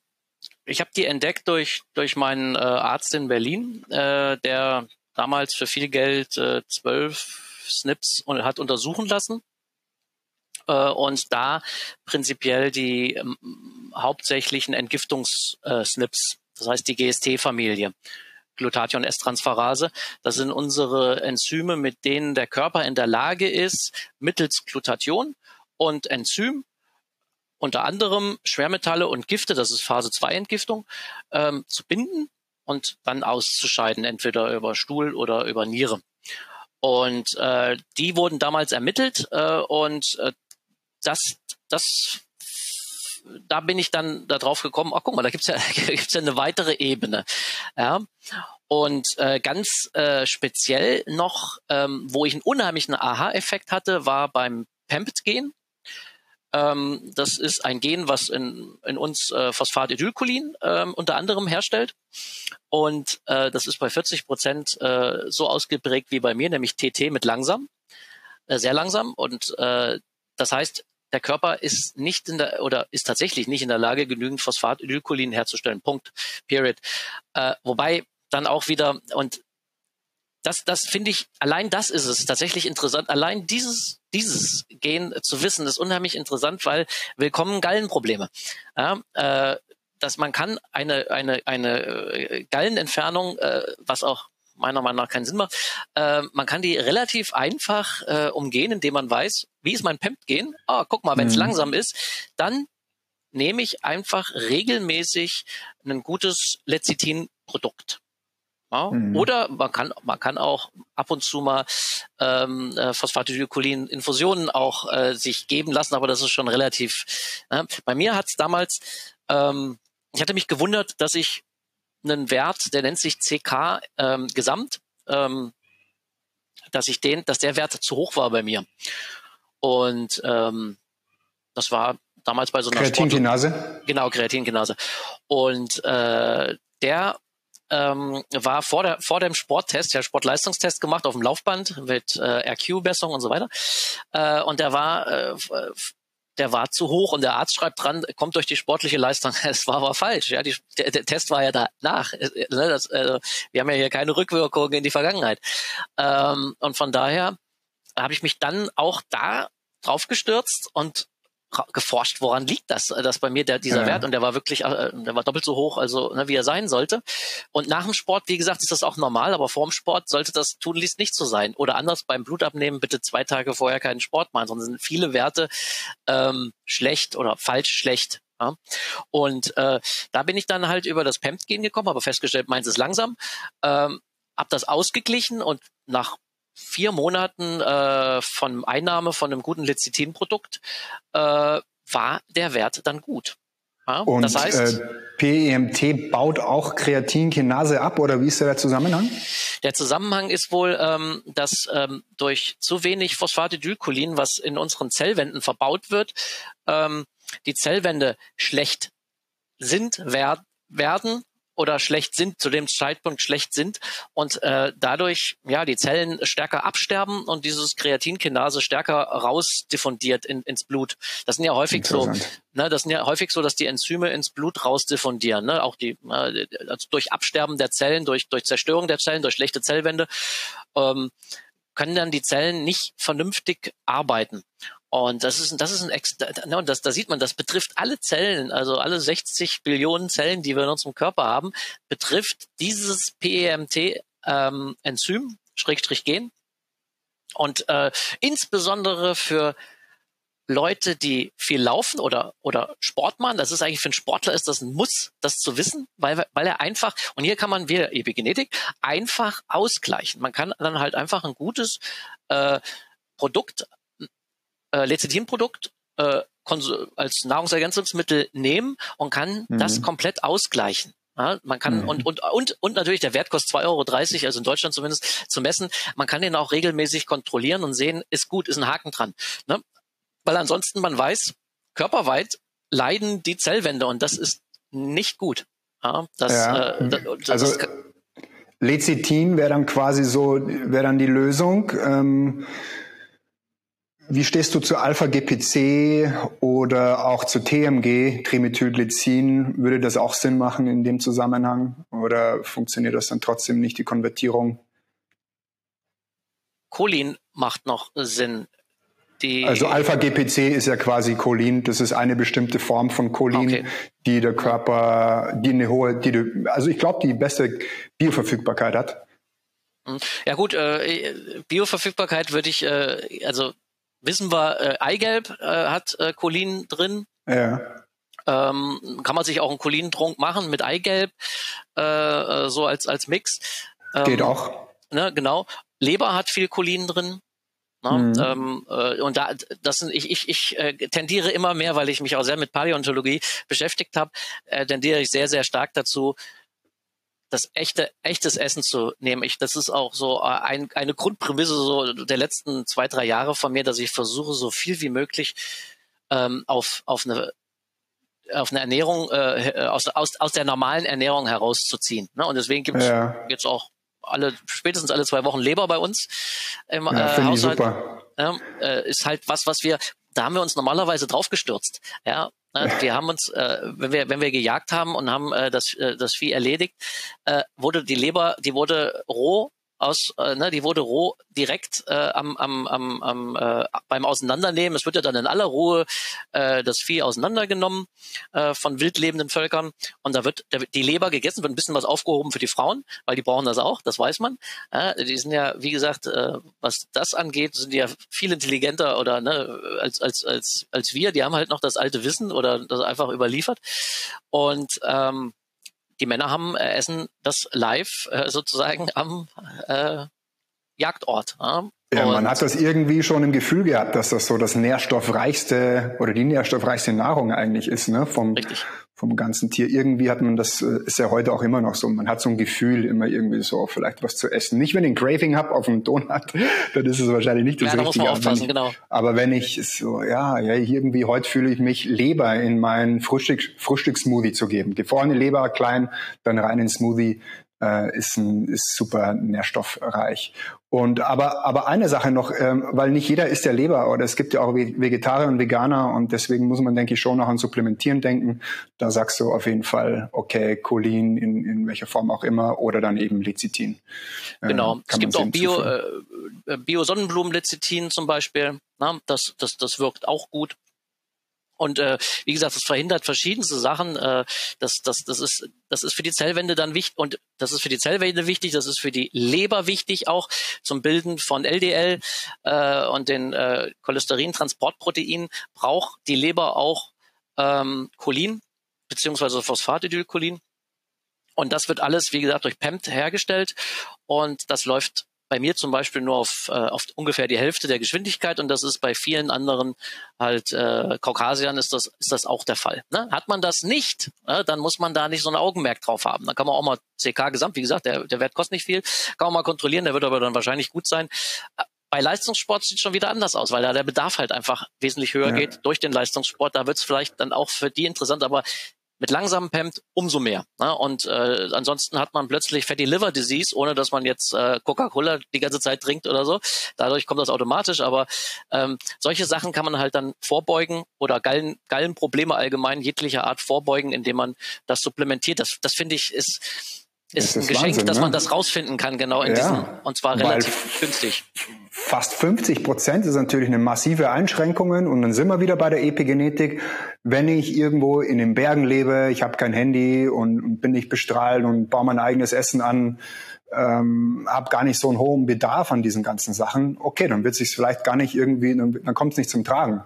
ich habe die entdeckt durch, durch meinen äh, Arzt in Berlin, äh, der damals für viel Geld äh, 12, SNPs und hat untersuchen lassen äh, und da prinzipiell die ähm, hauptsächlichen Entgiftungs-SNPs, das heißt die GST-Familie. Glutathion-S-Transferase. Das sind unsere Enzyme, mit denen der Körper in der Lage ist, mittels Glutathion und Enzym unter anderem Schwermetalle und Gifte, das ist Phase 2 Entgiftung, ähm, zu binden und dann auszuscheiden, entweder über Stuhl oder über Niere. Und äh, die wurden damals ermittelt äh, und äh, das, das, da bin ich dann darauf gekommen, ach guck mal, da gibt's ja, gibt's ja eine weitere Ebene. Ja. Und äh, ganz äh, speziell noch, ähm, wo ich einen unheimlichen Aha-Effekt hatte, war beim PEMPT-Gen. Ähm, das ist ein Gen, was in, in uns äh, Phosphatidylcholin ähm, unter anderem herstellt. Und äh, das ist bei 40 Prozent äh, so ausgeprägt wie bei mir, nämlich TT mit langsam, äh, sehr langsam. Und äh, das heißt, der Körper ist nicht in der oder ist tatsächlich nicht in der Lage, genügend Phosphatidylcholin herzustellen. Punkt. Period. Äh, wobei dann auch wieder, und das, das finde ich, allein das ist es tatsächlich interessant. Allein dieses, dieses Gen zu wissen, ist unheimlich interessant, weil willkommen Gallenprobleme. Ja, äh, dass man kann eine, eine, eine äh, Gallenentfernung, äh, was auch meiner Meinung nach keinen Sinn macht. Äh, man kann die relativ einfach äh, umgehen, indem man weiß, wie ist mein PEMP-Gen? Ah, guck mal, wenn es mhm. langsam ist, dann nehme ich einfach regelmäßig ein gutes Lecithin-Produkt. Ja? Mhm. Oder man kann, man kann auch ab und zu mal ähm, äh, Phosphatidylcholin-Infusionen auch äh, sich geben lassen, aber das ist schon relativ. Äh, bei mir hat es damals, ähm, ich hatte mich gewundert, dass ich einen Wert, der nennt sich CK ähm, Gesamt, ähm, dass ich den, dass der Wert zu hoch war bei mir. Und ähm, das war damals bei so einer Kreatinkinase. Genau, Kreatinkinase. Und äh, der ähm, war vor, der, vor dem Sporttest, ja Sportleistungstest gemacht auf dem Laufband mit äh, RQ-Messung und so weiter. Äh, und der war äh, der war zu hoch und der Arzt schreibt dran, kommt durch die sportliche Leistung. Es war aber falsch. Ja, die, der, der Test war ja danach. Äh, ne, das, äh, wir haben ja hier keine Rückwirkung in die Vergangenheit. Ähm, und von daher habe ich mich dann auch da drauf gestürzt und geforscht, woran liegt das, dass bei mir der, dieser ja. Wert und der war wirklich, äh, der war doppelt so hoch, also ne, wie er sein sollte. Und nach dem Sport, wie gesagt, ist das auch normal, aber vor dem Sport sollte das tunlichst nicht so sein. Oder anders beim Blutabnehmen bitte zwei Tage vorher keinen Sport machen, sonst sind viele Werte ähm, schlecht oder falsch schlecht. Ja? Und äh, da bin ich dann halt über das PEMT-Gen gekommen, aber festgestellt, meins ist langsam. Ähm, hab das ausgeglichen und nach vier Monaten äh, von Einnahme von einem guten Lecithin-Produkt äh, war der Wert dann gut. Ja, und das heißt, äh, PEMT baut auch Kreatinkinase ab oder wie ist der Zusammenhang? Der Zusammenhang ist wohl, ähm, dass ähm, durch zu wenig Phosphatidylcholin, was in unseren Zellwänden verbaut wird, ähm, die Zellwände schlecht sind, wer werden oder schlecht sind, zu dem Zeitpunkt schlecht sind und äh, dadurch ja die Zellen stärker absterben und dieses Kreatinkinase stärker rausdiffundiert in, ins Blut. Das sind ja häufig so, ne, das sind ja häufig so, dass die Enzyme ins Blut rausdiffundieren, ne, auch die äh, also durch Absterben der Zellen, durch durch Zerstörung der Zellen, durch schlechte Zellwände. Ähm, können dann die Zellen nicht vernünftig arbeiten. Und das ist, das ist ein, ne, und das, da sieht man, das betrifft alle Zellen, also alle 60 Billionen Zellen, die wir in unserem Körper haben, betrifft dieses PEMT-Enzym, ähm, Schrägstrich Gen. Und äh, insbesondere für Leute, die viel laufen oder, oder Sport machen, das ist eigentlich für einen Sportler ist das ein Muss, das zu wissen, weil, weil er einfach, und hier kann man wieder Epigenetik, einfach ausgleichen. Man kann dann halt einfach ein gutes äh, Produkt äh, Lecithin-Produkt äh, als Nahrungsergänzungsmittel nehmen und kann mhm. das komplett ausgleichen. Ja, man kann mhm. und, und und und natürlich der Wert kostet 2,30 Euro, also in Deutschland zumindest zu messen. Man kann den auch regelmäßig kontrollieren und sehen, ist gut, ist ein Haken dran. Ne? Weil ansonsten man weiß, körperweit leiden die Zellwände und das ist nicht gut. Ja, das, ja. Äh, das, das also Lecithin wäre dann quasi so, wäre dann die Lösung. Ähm, wie stehst du zu Alpha-GPC oder auch zu TMG, Trimethylglycin? Würde das auch Sinn machen in dem Zusammenhang? Oder funktioniert das dann trotzdem nicht, die Konvertierung? Cholin macht noch Sinn. Die also Alpha-GPC ist ja quasi Cholin. Das ist eine bestimmte Form von Cholin, okay. die der Körper, die eine hohe, die also ich glaube, die beste Bioverfügbarkeit hat. Hm. Ja gut, äh, Bioverfügbarkeit würde ich, äh, also wissen wir, äh, Eigelb äh, hat äh, Cholin drin. Ja. Ähm, kann man sich auch einen Cholintrunk machen mit Eigelb, äh, äh, so als als Mix. Ähm, Geht auch. Ne, genau. Leber hat viel Cholin drin. Ne? Mhm. Ähm, äh, und da, das sind, ich, ich, ich äh, tendiere immer mehr, weil ich mich auch sehr mit Paläontologie beschäftigt habe, äh, tendiere ich sehr, sehr stark dazu, das echte, echtes Essen zu nehmen. Ich, das ist auch so äh, ein, eine Grundprämisse so der letzten zwei, drei Jahre von mir, dass ich versuche, so viel wie möglich ähm, auf, auf eine auf eine Ernährung äh, aus, aus, aus der normalen Ernährung herauszuziehen. Ne? Und deswegen gibt es ja. jetzt auch alle spätestens alle zwei Wochen Leber bei uns im ja, äh, Haushalt. Ja, äh, ist halt was, was wir da haben wir uns normalerweise draufgestürzt. Ja, wir haben uns, äh, wenn wir wenn wir gejagt haben und haben äh, das äh, das Vieh erledigt, äh, wurde die Leber, die wurde roh aus, äh, ne, die wurde roh direkt äh, am, am, am, am äh, beim Auseinandernehmen. Es wird ja dann in aller Ruhe äh, das Vieh auseinandergenommen äh, von wildlebenden Völkern und da wird der, die Leber gegessen, wird ein bisschen was aufgehoben für die Frauen, weil die brauchen das auch, das weiß man. Äh, die sind ja, wie gesagt, äh, was das angeht, sind die ja viel intelligenter oder ne, als, als, als, als wir. Die haben halt noch das alte Wissen oder das einfach überliefert. Und ähm, die Männer haben äh, essen das live äh, sozusagen am äh, Jagdort. Ja? Ja, man hat das irgendwie schon im Gefühl gehabt, dass das so das nährstoffreichste oder die nährstoffreichste Nahrung eigentlich ist, ne? Vom, Richtig. Vom ganzen Tier. Irgendwie hat man das, äh, ist ja heute auch immer noch so. Man hat so ein Gefühl, immer irgendwie so vielleicht was zu essen. Nicht, wenn ich ein Craving habe auf einen Donut, dann ist es wahrscheinlich nicht das ja, Richtige. Da muss man aufpassen, ich, genau. Aber wenn ich so, ja, ja, irgendwie heute fühle ich mich Leber in meinen Frühstück, Frühstückssmoothie zu geben. Gefrorene Leber klein, dann rein in Smoothie äh, ist, ein, ist super nährstoffreich. Und aber aber eine Sache noch, ähm, weil nicht jeder isst ja Leber oder es gibt ja auch Vegetarier und Veganer und deswegen muss man denke ich schon noch an Supplementieren denken. Da sagst du auf jeden Fall okay Cholin in, in welcher Form auch immer oder dann eben Lecithin. Äh, genau, es gibt auch Bio äh, äh, Bio Sonnenblumen-Lecithin zum Beispiel. Na, das das das wirkt auch gut. Und äh, wie gesagt, das verhindert verschiedenste Sachen. Äh, das, das, das, ist, das ist für die Zellwände dann wichtig und das ist für die Zellwände wichtig, das ist für die Leber wichtig auch zum Bilden von LDL äh, und den äh, Cholesterin-Transportproteinen braucht die Leber auch ähm, Cholin beziehungsweise Phosphatidylcholin. Und das wird alles, wie gesagt, durch PEMT hergestellt und das läuft bei mir zum Beispiel nur auf, äh, auf ungefähr die Hälfte der Geschwindigkeit und das ist bei vielen anderen halt äh, Kaukasiern ist das ist das auch der Fall. Ne? Hat man das nicht, äh, dann muss man da nicht so ein Augenmerk drauf haben. Dann kann man auch mal CK Gesamt, wie gesagt, der, der Wert kostet nicht viel, kann man mal kontrollieren, der wird aber dann wahrscheinlich gut sein. Bei Leistungssport sieht es schon wieder anders aus, weil da der Bedarf halt einfach wesentlich höher ja. geht durch den Leistungssport. Da wird es vielleicht dann auch für die interessant, aber mit langsamem PEMT umso mehr. Ne? Und äh, ansonsten hat man plötzlich Fatty Liver Disease, ohne dass man jetzt äh, Coca-Cola die ganze Zeit trinkt oder so. Dadurch kommt das automatisch, aber ähm, solche Sachen kann man halt dann vorbeugen oder Gallen, Gallenprobleme allgemein jeglicher Art vorbeugen, indem man das supplementiert. Das, das finde ich ist ist, ist ein Geschenk, Wahnsinn, dass ne? man das rausfinden kann, genau in ja, diesen, und zwar relativ günstig. Fast 50 Prozent ist natürlich eine massive Einschränkung und dann sind wir wieder bei der Epigenetik. Wenn ich irgendwo in den Bergen lebe, ich habe kein Handy und, und, bin nicht bestrahlt und baue mein eigenes Essen an, ähm, habe gar nicht so einen hohen Bedarf an diesen ganzen Sachen, okay, dann wird sich vielleicht gar nicht irgendwie, dann, dann kommt es nicht zum Tragen.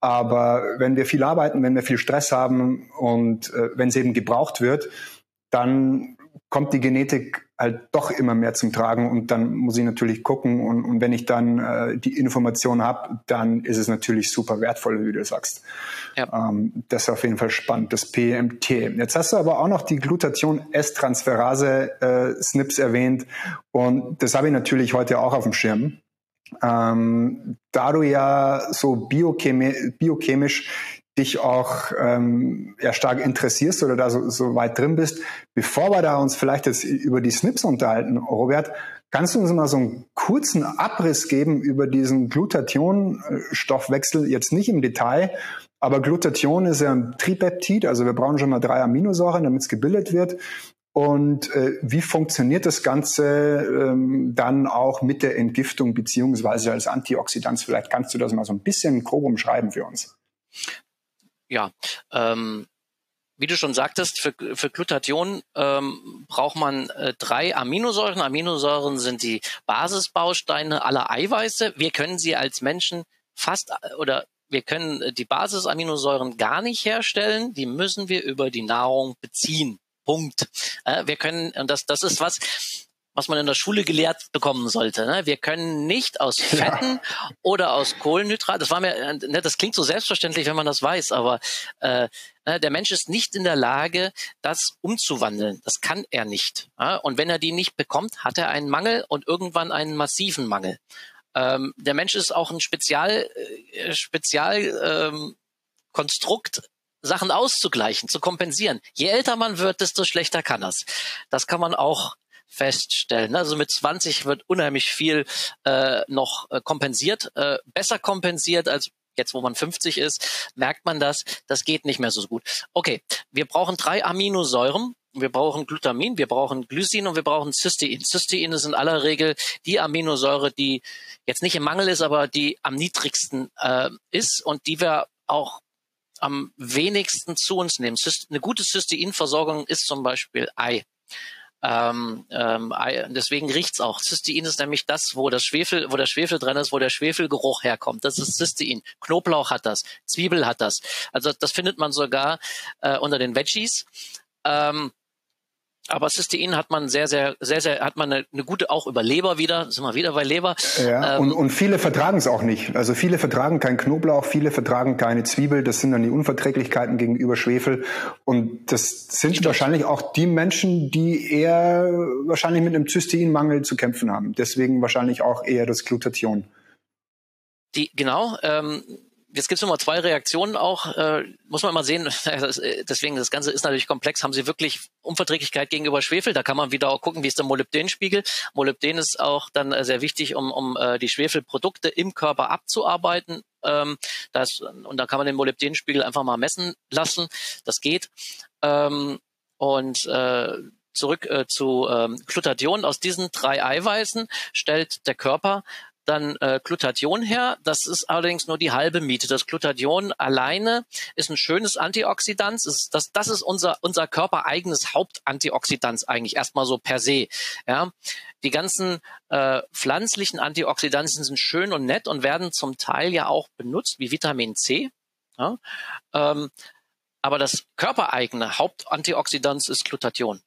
Aber wenn wir viel arbeiten, wenn wir viel Stress haben und äh, wenn es eben gebraucht wird, dann kommt die Genetik halt doch immer mehr zum Tragen und dann muss ich natürlich gucken und, und wenn ich dann äh, die Information habe, dann ist es natürlich super wertvoll, wie du sagst. Ja. Ähm, das ist auf jeden Fall spannend, das PMT. Jetzt hast du aber auch noch die Glutathion-S-Transferase äh, SNPs erwähnt und das habe ich natürlich heute auch auf dem Schirm. Ähm, da du ja so biochemi biochemisch dich auch ähm, ja, stark interessierst oder da so, so weit drin bist. Bevor wir da uns vielleicht jetzt über die SNPs unterhalten, Robert, kannst du uns mal so einen kurzen Abriss geben über diesen Glutathion-Stoffwechsel, jetzt nicht im Detail, aber Glutathion ist ja ein Tripeptid, also wir brauchen schon mal drei Aminosäuren, damit es gebildet wird. Und äh, wie funktioniert das Ganze ähm, dann auch mit der Entgiftung beziehungsweise als Antioxidant? Vielleicht kannst du das mal so ein bisschen grob umschreiben für uns. Ja, ähm, wie du schon sagtest, für, für Glutathion ähm, braucht man äh, drei Aminosäuren. Aminosäuren sind die Basisbausteine aller Eiweiße. Wir können sie als Menschen fast äh, oder wir können äh, die Basisaminosäuren gar nicht herstellen. Die müssen wir über die Nahrung beziehen. Punkt. Äh, wir können, und das, das ist was, was man in der Schule gelehrt bekommen sollte. Ne? Wir können nicht aus Fetten ja. oder aus Kohlenhydraten, das war mir, ne, das klingt so selbstverständlich, wenn man das weiß, aber äh, ne, der Mensch ist nicht in der Lage, das umzuwandeln. Das kann er nicht. Ja? Und wenn er die nicht bekommt, hat er einen Mangel und irgendwann einen massiven Mangel. Ähm, der Mensch ist auch ein Spezial, äh, Spezial ähm, Konstrukt, Sachen auszugleichen, zu kompensieren. Je älter man wird, desto schlechter kann das. Das kann man auch feststellen. Also mit 20 wird unheimlich viel äh, noch äh, kompensiert, äh, besser kompensiert als jetzt, wo man 50 ist, merkt man das, das geht nicht mehr so gut. Okay, wir brauchen drei Aminosäuren. Wir brauchen Glutamin, wir brauchen Glycin und wir brauchen Cystein. Cystein ist in aller Regel die Aminosäure, die jetzt nicht im Mangel ist, aber die am niedrigsten äh, ist und die wir auch am wenigsten zu uns nehmen. Eine gute Cysteinversorgung ist zum Beispiel Ei. Ähm, ähm, deswegen riecht's auch. Cystein ist nämlich das, wo das Schwefel, wo der Schwefel drin ist, wo der Schwefelgeruch herkommt. Das ist Cystein. Knoblauch hat das, Zwiebel hat das. Also das findet man sogar äh, unter den Veggies. Ähm, aber Cystein hat man sehr, sehr, sehr, sehr, hat man eine, eine gute, auch über Leber wieder, sind wir wieder bei Leber. Ja, ähm, und, und viele vertragen es auch nicht. Also viele vertragen kein Knoblauch, viele vertragen keine Zwiebel. Das sind dann die Unverträglichkeiten gegenüber Schwefel. Und das sind Stimmt. wahrscheinlich auch die Menschen, die eher wahrscheinlich mit einem Cysteinmangel zu kämpfen haben. Deswegen wahrscheinlich auch eher das Glutathion. Die, genau, ähm, Jetzt gibt es nochmal zwei Reaktionen auch, äh, muss man mal sehen, deswegen das Ganze ist natürlich komplex, haben sie wirklich Unverträglichkeit gegenüber Schwefel, da kann man wieder auch gucken, wie ist der Molybdenspiegel. Molybden ist auch dann äh, sehr wichtig, um, um äh, die Schwefelprodukte im Körper abzuarbeiten. Ähm, das, und da kann man den Molybdenspiegel einfach mal messen lassen, das geht. Ähm, und äh, zurück äh, zu ähm, Glutathion. Aus diesen drei Eiweißen stellt der Körper dann äh, Glutathion her. Das ist allerdings nur die halbe Miete. Das Glutathion alleine ist ein schönes Antioxidant. Das, ist, das, das ist unser, unser körpereigenes Hauptantioxidant eigentlich erstmal so per se. Ja. Die ganzen äh, pflanzlichen Antioxidantien sind schön und nett und werden zum Teil ja auch benutzt, wie Vitamin C. Ja. Ähm, aber das körpereigene Hauptantioxidant ist Glutathion.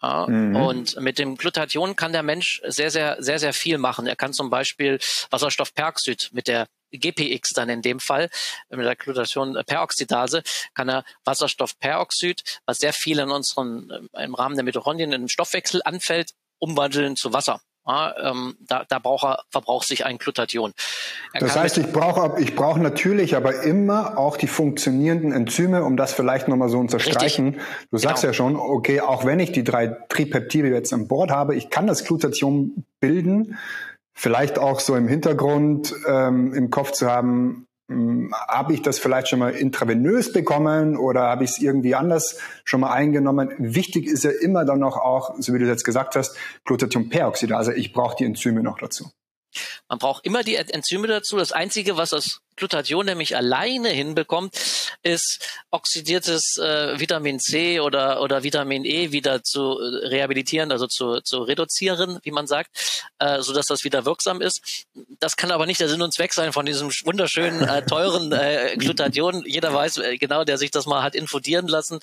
Ja, mhm. Und mit dem Glutathion kann der Mensch sehr, sehr, sehr, sehr viel machen. Er kann zum Beispiel Wasserstoffperoxid mit der GPX dann in dem Fall, mit der Glutathion-Peroxidase, kann er Wasserstoffperoxid, was sehr viel in unseren, im Rahmen der Mitochondrien im Stoffwechsel anfällt, umwandeln zu Wasser. Ja, ähm, da, da braucht er, verbraucht sich ein Glutathion. Er das heißt, ich brauche ich brauche natürlich aber immer auch die funktionierenden Enzyme, um das vielleicht nochmal so unterstreichen. Richtig. Du sagst genau. ja schon, okay, auch wenn ich die drei Tripeptide jetzt an Bord habe, ich kann das Glutathion bilden. Vielleicht auch so im Hintergrund ähm, im Kopf zu haben, habe ich das vielleicht schon mal intravenös bekommen oder habe ich es irgendwie anders schon mal eingenommen? Wichtig ist ja immer dann noch auch, so wie du jetzt gesagt hast, Glutathion-Peroxidase. Ich brauche die Enzyme noch dazu. Man braucht immer die Enzyme dazu. Das Einzige, was das Glutathion nämlich alleine hinbekommt, ist oxidiertes äh, Vitamin C oder, oder Vitamin E wieder zu äh, rehabilitieren, also zu, zu reduzieren, wie man sagt, äh, so dass das wieder wirksam ist. Das kann aber nicht der Sinn und Zweck sein von diesem wunderschönen, äh, teuren äh, Glutathion. Jeder weiß äh, genau, der sich das mal hat infodieren lassen.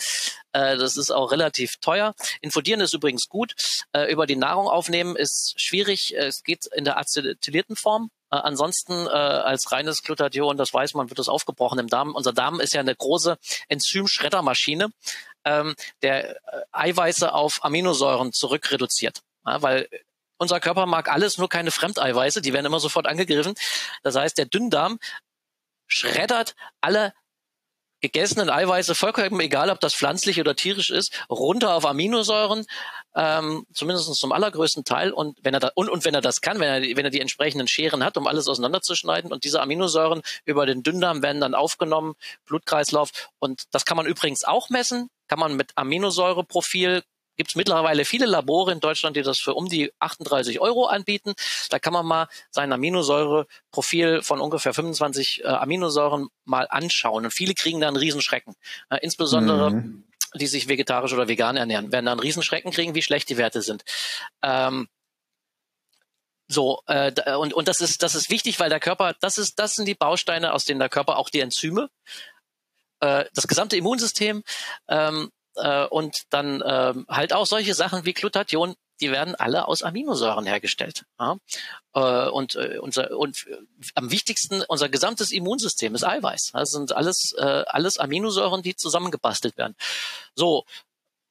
Äh, das ist auch relativ teuer. Infodieren ist übrigens gut. Äh, über die Nahrung aufnehmen ist schwierig. Es geht in der acetylierten Form. Äh, ansonsten äh, als reines Glutathion, das weiß man, wird es aufgebrochen im Darm. Unser Darm ist ja eine große Enzymschreddermaschine, ähm, der äh, Eiweiße auf Aminosäuren zurückreduziert. Ja, weil unser Körper mag alles, nur keine Fremdeiweiße, die werden immer sofort angegriffen. Das heißt, der Dünndarm schreddert alle gegessenen Eiweiße, vollkommen egal, ob das pflanzlich oder tierisch ist, runter auf Aminosäuren, ähm, zumindest zum allergrößten Teil. Und wenn er da, und, und wenn er das kann, wenn er, wenn er die entsprechenden Scheren hat, um alles auseinanderzuschneiden und diese Aminosäuren über den Dünndarm werden dann aufgenommen, Blutkreislauf. Und das kann man übrigens auch messen, kann man mit Aminosäureprofil gibt es mittlerweile viele Labore in Deutschland, die das für um die 38 Euro anbieten. Da kann man mal sein Aminosäureprofil von ungefähr 25 äh, Aminosäuren mal anschauen. Und viele kriegen da einen Riesenschrecken. Äh, insbesondere mhm. Die sich vegetarisch oder vegan ernähren, werden da einen Riesenschrecken kriegen, wie schlecht die Werte sind. Ähm, so, äh, und, und das ist, das ist wichtig, weil der Körper, das ist, das sind die Bausteine, aus denen der Körper auch die Enzyme, äh, das gesamte Immunsystem ähm, äh, und dann äh, halt auch solche Sachen wie Glutathion, die werden alle aus Aminosäuren hergestellt. Ja? Äh, und, äh, unser, und am wichtigsten, unser gesamtes Immunsystem ist Eiweiß. Das sind alles, äh, alles Aminosäuren, die zusammengebastelt werden. So,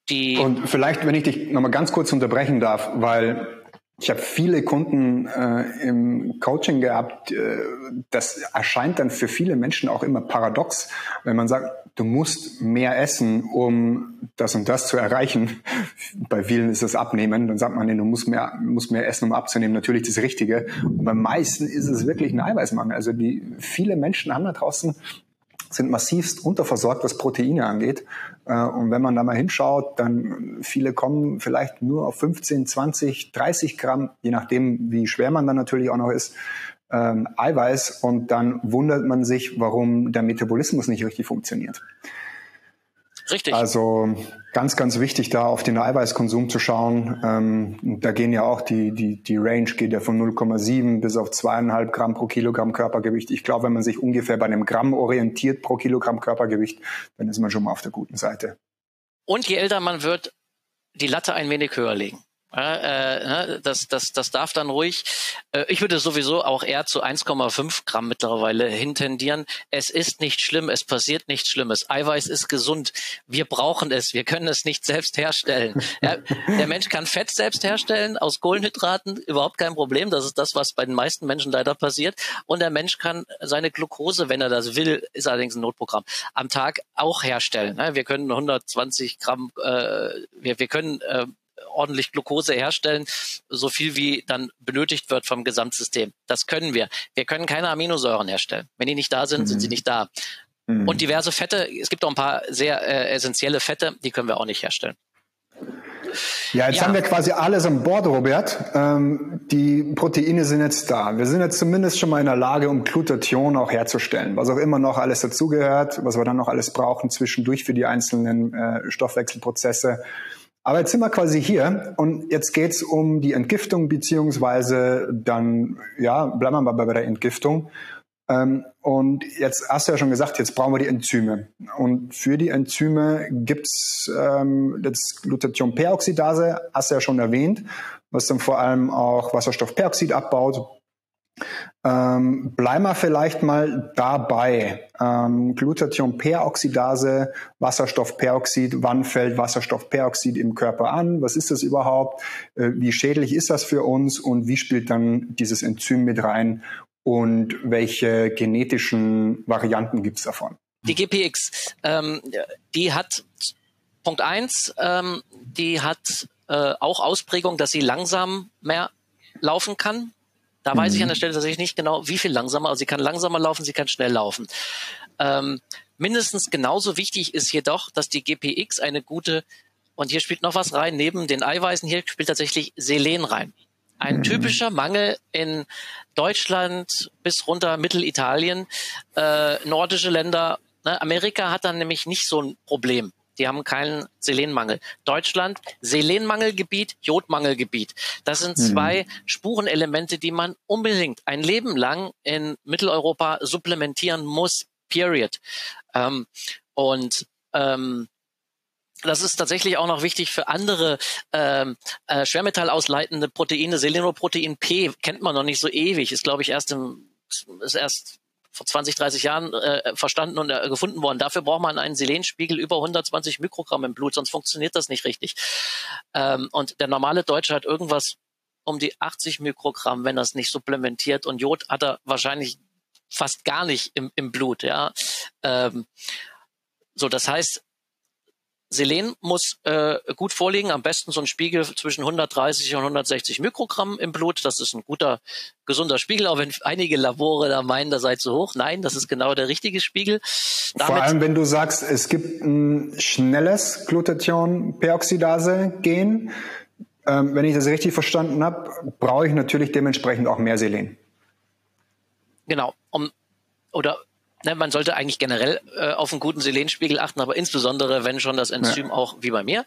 die. Und vielleicht, wenn ich dich nochmal ganz kurz unterbrechen darf, weil ich habe viele Kunden äh, im Coaching gehabt. Äh, das erscheint dann für viele Menschen auch immer paradox, wenn man sagt, du musst mehr essen, um das und das zu erreichen. Bei vielen ist das Abnehmen. Dann sagt man, nee, du musst mehr, musst mehr essen, um abzunehmen. Natürlich das Richtige. Und beim meisten ist es wirklich ein Eiweißmangel. Also die viele Menschen haben da draußen sind massivst unterversorgt, was Proteine angeht. Äh, und wenn man da mal hinschaut, dann viele kommen vielleicht nur auf 15, 20, 30 Gramm, je nachdem, wie schwer man dann natürlich auch noch ist, ähm, Eiweiß. Und dann wundert man sich, warum der Metabolismus nicht richtig funktioniert. Richtig. Also ganz, ganz wichtig, da auf den Eiweißkonsum zu schauen. Ähm, da gehen ja auch die, die, die Range geht ja von 0,7 bis auf zweieinhalb Gramm pro Kilogramm Körpergewicht. Ich glaube, wenn man sich ungefähr bei einem Gramm orientiert pro Kilogramm Körpergewicht, dann ist man schon mal auf der guten Seite. Und je älter man wird, die Latte ein wenig höher legen. Äh, ne, das, das, das darf dann ruhig. Äh, ich würde sowieso auch eher zu 1,5 Gramm mittlerweile hintendieren. Es ist nicht schlimm, es passiert nichts Schlimmes. Eiweiß ist gesund. Wir brauchen es, wir können es nicht selbst herstellen. Ja, der Mensch kann Fett selbst herstellen aus Kohlenhydraten, überhaupt kein Problem. Das ist das, was bei den meisten Menschen leider passiert. Und der Mensch kann seine Glucose, wenn er das will, ist allerdings ein Notprogramm, am Tag auch herstellen. Wir können 120 Gramm, äh, wir, wir können äh, ordentlich Glucose herstellen, so viel wie dann benötigt wird vom Gesamtsystem. Das können wir. Wir können keine Aminosäuren herstellen. Wenn die nicht da sind, mhm. sind sie mhm. nicht da. Mhm. Und diverse Fette, es gibt auch ein paar sehr äh, essentielle Fette, die können wir auch nicht herstellen. Ja, jetzt ja. haben wir quasi alles an Bord, Robert. Ähm, die Proteine sind jetzt da. Wir sind jetzt zumindest schon mal in der Lage, um Glutathion auch herzustellen. Was auch immer noch alles dazugehört, was wir dann noch alles brauchen zwischendurch für die einzelnen äh, Stoffwechselprozesse. Aber jetzt sind wir quasi hier und jetzt geht's um die Entgiftung beziehungsweise dann, ja, bleiben wir mal bei der Entgiftung. Ähm, und jetzt hast du ja schon gesagt, jetzt brauchen wir die Enzyme. Und für die Enzyme gibt's ähm, das Glutathion-Peroxidase, hast du ja schon erwähnt, was dann vor allem auch Wasserstoffperoxid abbaut. Ähm, bleiben wir vielleicht mal dabei. Ähm, Glutathion-Peroxidase, Wasserstoffperoxid, wann fällt Wasserstoffperoxid im Körper an? Was ist das überhaupt? Äh, wie schädlich ist das für uns? Und wie spielt dann dieses Enzym mit rein? Und welche genetischen Varianten gibt es davon? Die GPX, ähm, die hat Punkt eins, ähm, die hat äh, auch Ausprägung, dass sie langsam mehr laufen kann. Da mhm. weiß ich an der mhm. Stelle tatsächlich nicht genau, wie viel langsamer. Also sie kann langsamer laufen, sie kann schnell laufen. Ähm, mindestens genauso wichtig ist jedoch, dass die GPX eine gute, und hier spielt noch was rein, neben den Eiweißen, hier spielt tatsächlich Selen rein. Ein mhm. typischer Mangel in Deutschland bis runter Mittelitalien, äh, nordische Länder. Ne? Amerika hat dann nämlich nicht so ein Problem. Die haben keinen Selenmangel. Deutschland, Selenmangelgebiet, Jodmangelgebiet. Das sind mhm. zwei mhm. Spurenelemente, die man unbedingt ein Leben lang in Mitteleuropa supplementieren muss. Period. Ähm, und ähm, das ist tatsächlich auch noch wichtig für andere ähm, äh, Schwermetallausleitende Proteine. Selenoprotein P kennt man noch nicht so ewig. Ist, glaube ich, erst im, ist erst vor 20, 30 Jahren äh, verstanden und äh, gefunden worden. Dafür braucht man einen Selenspiegel über 120 Mikrogramm im Blut, sonst funktioniert das nicht richtig. Ähm, und der normale Deutsche hat irgendwas um die 80 Mikrogramm, wenn er es nicht supplementiert. Und Jod hat er wahrscheinlich fast gar nicht im, im Blut. Ja, ähm, so das heißt, Selen muss äh, gut vorliegen, am besten so ein Spiegel zwischen 130 und 160 Mikrogramm im Blut. Das ist ein guter, gesunder Spiegel, auch wenn einige Labore da meinen, da sei zu hoch. Nein, das ist genau der richtige Spiegel. Damit Vor allem, wenn du sagst, es gibt ein schnelles Glutathion-Peroxidase-Gen, ähm, wenn ich das richtig verstanden habe, brauche ich natürlich dementsprechend auch mehr Selen. Genau. Um, oder ne, man sollte eigentlich generell äh, auf einen guten Selenspiegel achten, aber insbesondere, wenn schon das Enzym ja. auch wie bei mir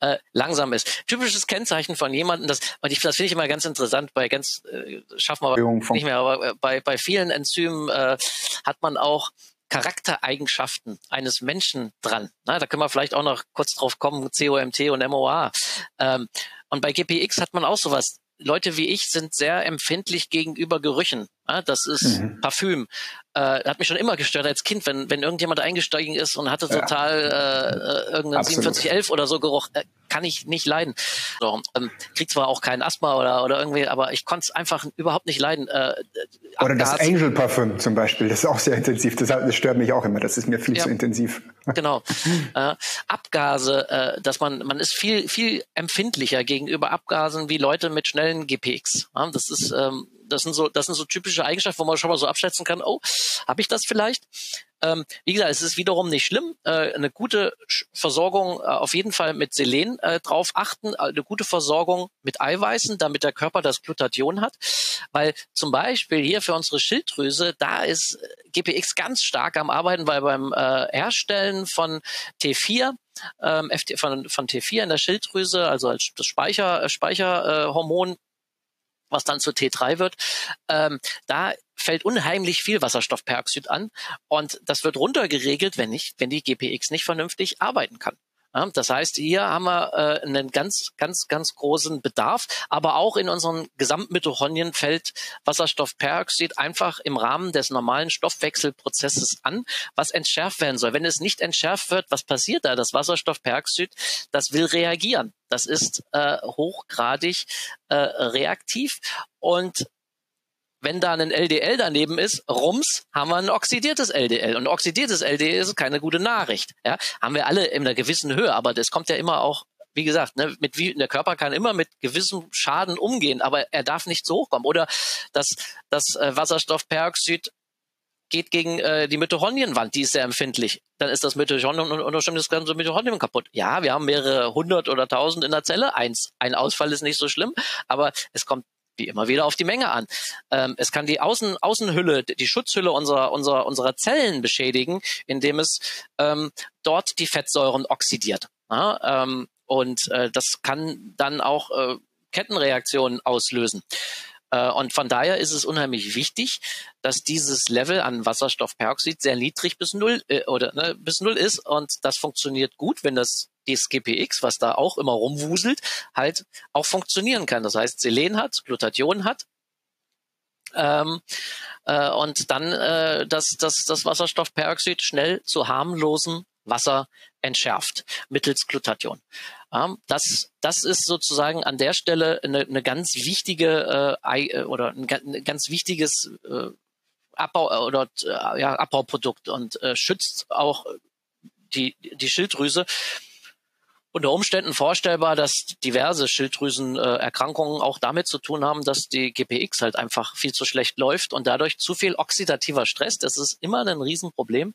äh, langsam ist. Typisches Kennzeichen von jemandem, das, das finde ich immer ganz interessant, bei ganz, äh, schaffen wir nicht mehr, aber äh, bei, bei vielen Enzymen äh, hat man auch Charaktereigenschaften eines Menschen dran. Na, da können wir vielleicht auch noch kurz drauf kommen, COMT und MOA. Ähm, und bei GPX hat man auch sowas. Leute wie ich sind sehr empfindlich gegenüber Gerüchen. Ja, das ist mhm. Parfüm äh, hat mich schon immer gestört als Kind, wenn, wenn irgendjemand eingestiegen ist und hatte total ja. äh, irgendeinen 4711 oder so Geruch, äh, kann ich nicht leiden. So, ähm, krieg zwar auch keinen Asthma oder, oder irgendwie, aber ich konnte es einfach überhaupt nicht leiden. Äh, oder das Angel Parfüm zum Beispiel, das ist auch sehr intensiv. Das, das stört mich auch immer. Das ist mir viel ja. zu intensiv. Genau. äh, Abgase, äh, dass man man ist viel viel empfindlicher gegenüber Abgasen wie Leute mit schnellen GPX. Ja, das ist ähm, das sind so, das sind so typische Eigenschaften, wo man schon mal so abschätzen kann, oh, habe ich das vielleicht? Ähm, wie gesagt, es ist wiederum nicht schlimm. Äh, eine gute Versorgung äh, auf jeden Fall mit Selen äh, drauf achten, äh, eine gute Versorgung mit Eiweißen, damit der Körper das Glutathion hat. Weil zum Beispiel hier für unsere Schilddrüse, da ist GPX ganz stark am Arbeiten, weil beim äh, Herstellen von T4 ähm, von, von T4 in der Schilddrüse, also als das Speicher, Speicherhormon, was dann zu T3 wird, ähm, da fällt unheimlich viel Wasserstoffperoxid an und das wird runtergeregelt, wenn nicht, wenn die GPX nicht vernünftig arbeiten kann. Das heißt, hier haben wir äh, einen ganz, ganz, ganz großen Bedarf, aber auch in unseren Gesamtmitochondrien fällt Wasserstoffperoxid einfach im Rahmen des normalen Stoffwechselprozesses an, was entschärft werden soll. Wenn es nicht entschärft wird, was passiert da? Das Wasserstoffperoxid, das will reagieren. Das ist äh, hochgradig äh, reaktiv und wenn da ein LDL daneben ist, rums, haben wir ein oxidiertes LDL. Und oxidiertes LDL ist keine gute Nachricht. Ja, haben wir alle in einer gewissen Höhe, aber das kommt ja immer auch wie gesagt, ne, mit wie, der Körper kann immer mit gewissem Schaden umgehen, aber er darf nicht so hochkommen. Oder das, das äh, Wasserstoffperoxid geht gegen äh, die Mitochondrienwand, die ist sehr empfindlich. Dann ist das Mitochondrion unterstimmt das ganze Mitochondrion kaputt. Ja, wir haben mehrere hundert oder tausend in der Zelle. Eins, ein Ausfall ist nicht so schlimm, aber es kommt wie immer wieder auf die Menge an. Ähm, es kann die Außen, Außenhülle, die Schutzhülle unserer, unserer, unserer Zellen beschädigen, indem es ähm, dort die Fettsäuren oxidiert. Ja, ähm, und äh, das kann dann auch äh, Kettenreaktionen auslösen. Äh, und von daher ist es unheimlich wichtig, dass dieses Level an Wasserstoffperoxid sehr niedrig bis null äh, oder ne, bis null ist und das funktioniert gut, wenn das das GPX, was da auch immer rumwuselt, halt auch funktionieren kann. Das heißt, Selen hat, Glutathion hat, ähm, äh, und dann äh, das, das, das Wasserstoffperoxid schnell zu harmlosem Wasser entschärft mittels Glutathion. Ähm, das, das ist sozusagen an der Stelle eine, eine ganz wichtige äh, äh oder ein, ein, ganz wichtiges äh, Abbau äh, oder äh, ja, Abbauprodukt und äh, schützt auch die, die Schilddrüse unter Umständen vorstellbar, dass diverse Schilddrüsenerkrankungen auch damit zu tun haben, dass die GPX halt einfach viel zu schlecht läuft und dadurch zu viel oxidativer Stress. Das ist immer ein Riesenproblem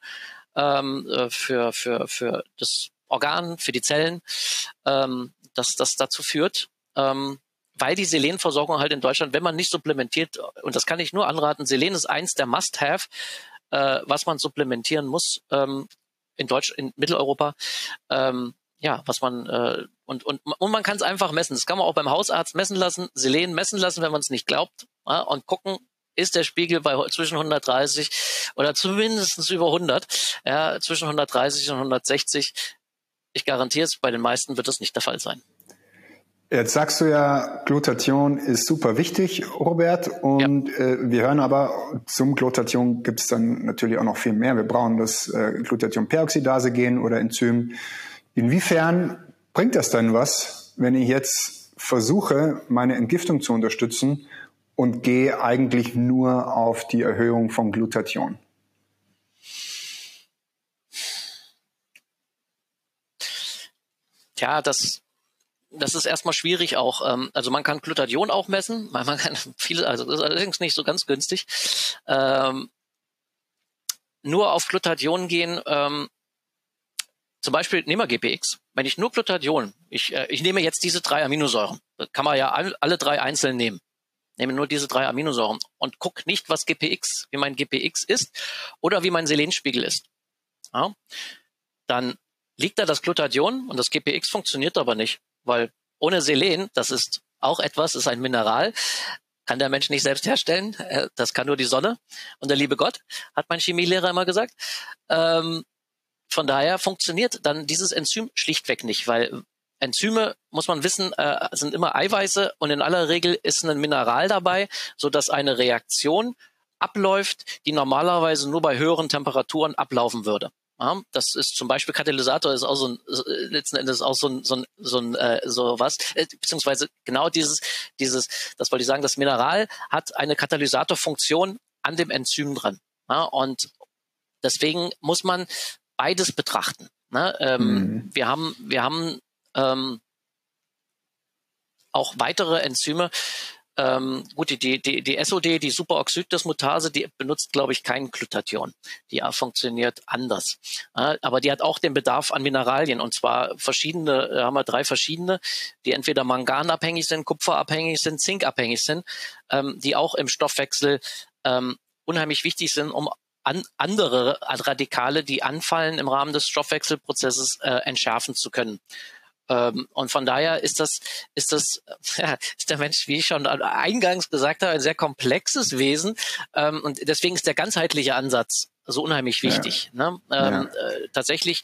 ähm, äh, für, für, für das Organ, für die Zellen, ähm, dass das dazu führt. Ähm, weil die Selenversorgung halt in Deutschland, wenn man nicht supplementiert, und das kann ich nur anraten, Selen ist eins der Must-Have, äh, was man supplementieren muss ähm, in Deutsch, in Mitteleuropa. Ähm, ja, was man äh, und und und man kann es einfach messen. Das kann man auch beim Hausarzt messen lassen, Selen messen lassen, wenn man es nicht glaubt, ja, und gucken, ist der Spiegel bei zwischen 130 oder zumindest über 100, ja, zwischen 130 und 160. Ich garantiere es, bei den meisten wird das nicht der Fall sein. Jetzt sagst du ja, Glutathion ist super wichtig, Robert, und ja. äh, wir hören aber, zum Glutathion gibt es dann natürlich auch noch viel mehr. Wir brauchen das äh, Glutathion-Peroxidase-Gen oder Enzym. Inwiefern bringt das dann was, wenn ich jetzt versuche, meine Entgiftung zu unterstützen und gehe eigentlich nur auf die Erhöhung von Glutathion? Ja, das, das ist erstmal schwierig auch. Ähm, also man kann Glutathion auch messen, man kann viele, also das ist allerdings nicht so ganz günstig. Ähm, nur auf Glutathion gehen, ähm, zum Beispiel nehmen wir GPX. Wenn ich nur Glutathion, ich, äh, ich nehme jetzt diese drei Aminosäuren, kann man ja all, alle drei einzeln nehmen. Nehme nur diese drei Aminosäuren und guck nicht, was GPX, wie mein GPX ist oder wie mein Selenspiegel ist. Ja? Dann liegt da das Glutathion und das GPX funktioniert aber nicht, weil ohne Selen, das ist auch etwas, ist ein Mineral, kann der Mensch nicht selbst herstellen. Äh, das kann nur die Sonne und der liebe Gott, hat mein Chemielehrer immer gesagt. Ähm, von daher funktioniert dann dieses Enzym schlichtweg nicht, weil Enzyme, muss man wissen, äh, sind immer Eiweiße und in aller Regel ist ein Mineral dabei, so dass eine Reaktion abläuft, die normalerweise nur bei höheren Temperaturen ablaufen würde. Das ist zum Beispiel Katalysator ist auch so ein letzten Endes auch so ein so ein so, ein, äh, so was äh, beziehungsweise genau dieses dieses das wollte ich sagen das Mineral hat eine Katalysatorfunktion an dem Enzym dran ja, und deswegen muss man beides betrachten. Ne? Ähm, mhm. Wir haben wir haben ähm, auch weitere Enzyme, ähm, gut, die, die, die SOD, die Superoxiddismutase, die benutzt, glaube ich, kein Glutathion. Die funktioniert anders. Äh, aber die hat auch den Bedarf an Mineralien und zwar verschiedene, äh, haben wir drei verschiedene, die entweder manganabhängig sind, kupferabhängig sind, zinkabhängig sind, ähm, die auch im Stoffwechsel ähm, unheimlich wichtig sind, um an andere Radikale, die anfallen im Rahmen des Stoffwechselprozesses, äh, entschärfen zu können. Ähm, und von daher ist das, ist das, ja, ist der Mensch, wie ich schon eingangs gesagt habe, ein sehr komplexes Wesen. Ähm, und deswegen ist der ganzheitliche Ansatz so unheimlich wichtig. Ja. Ne? Ähm, ja. äh, tatsächlich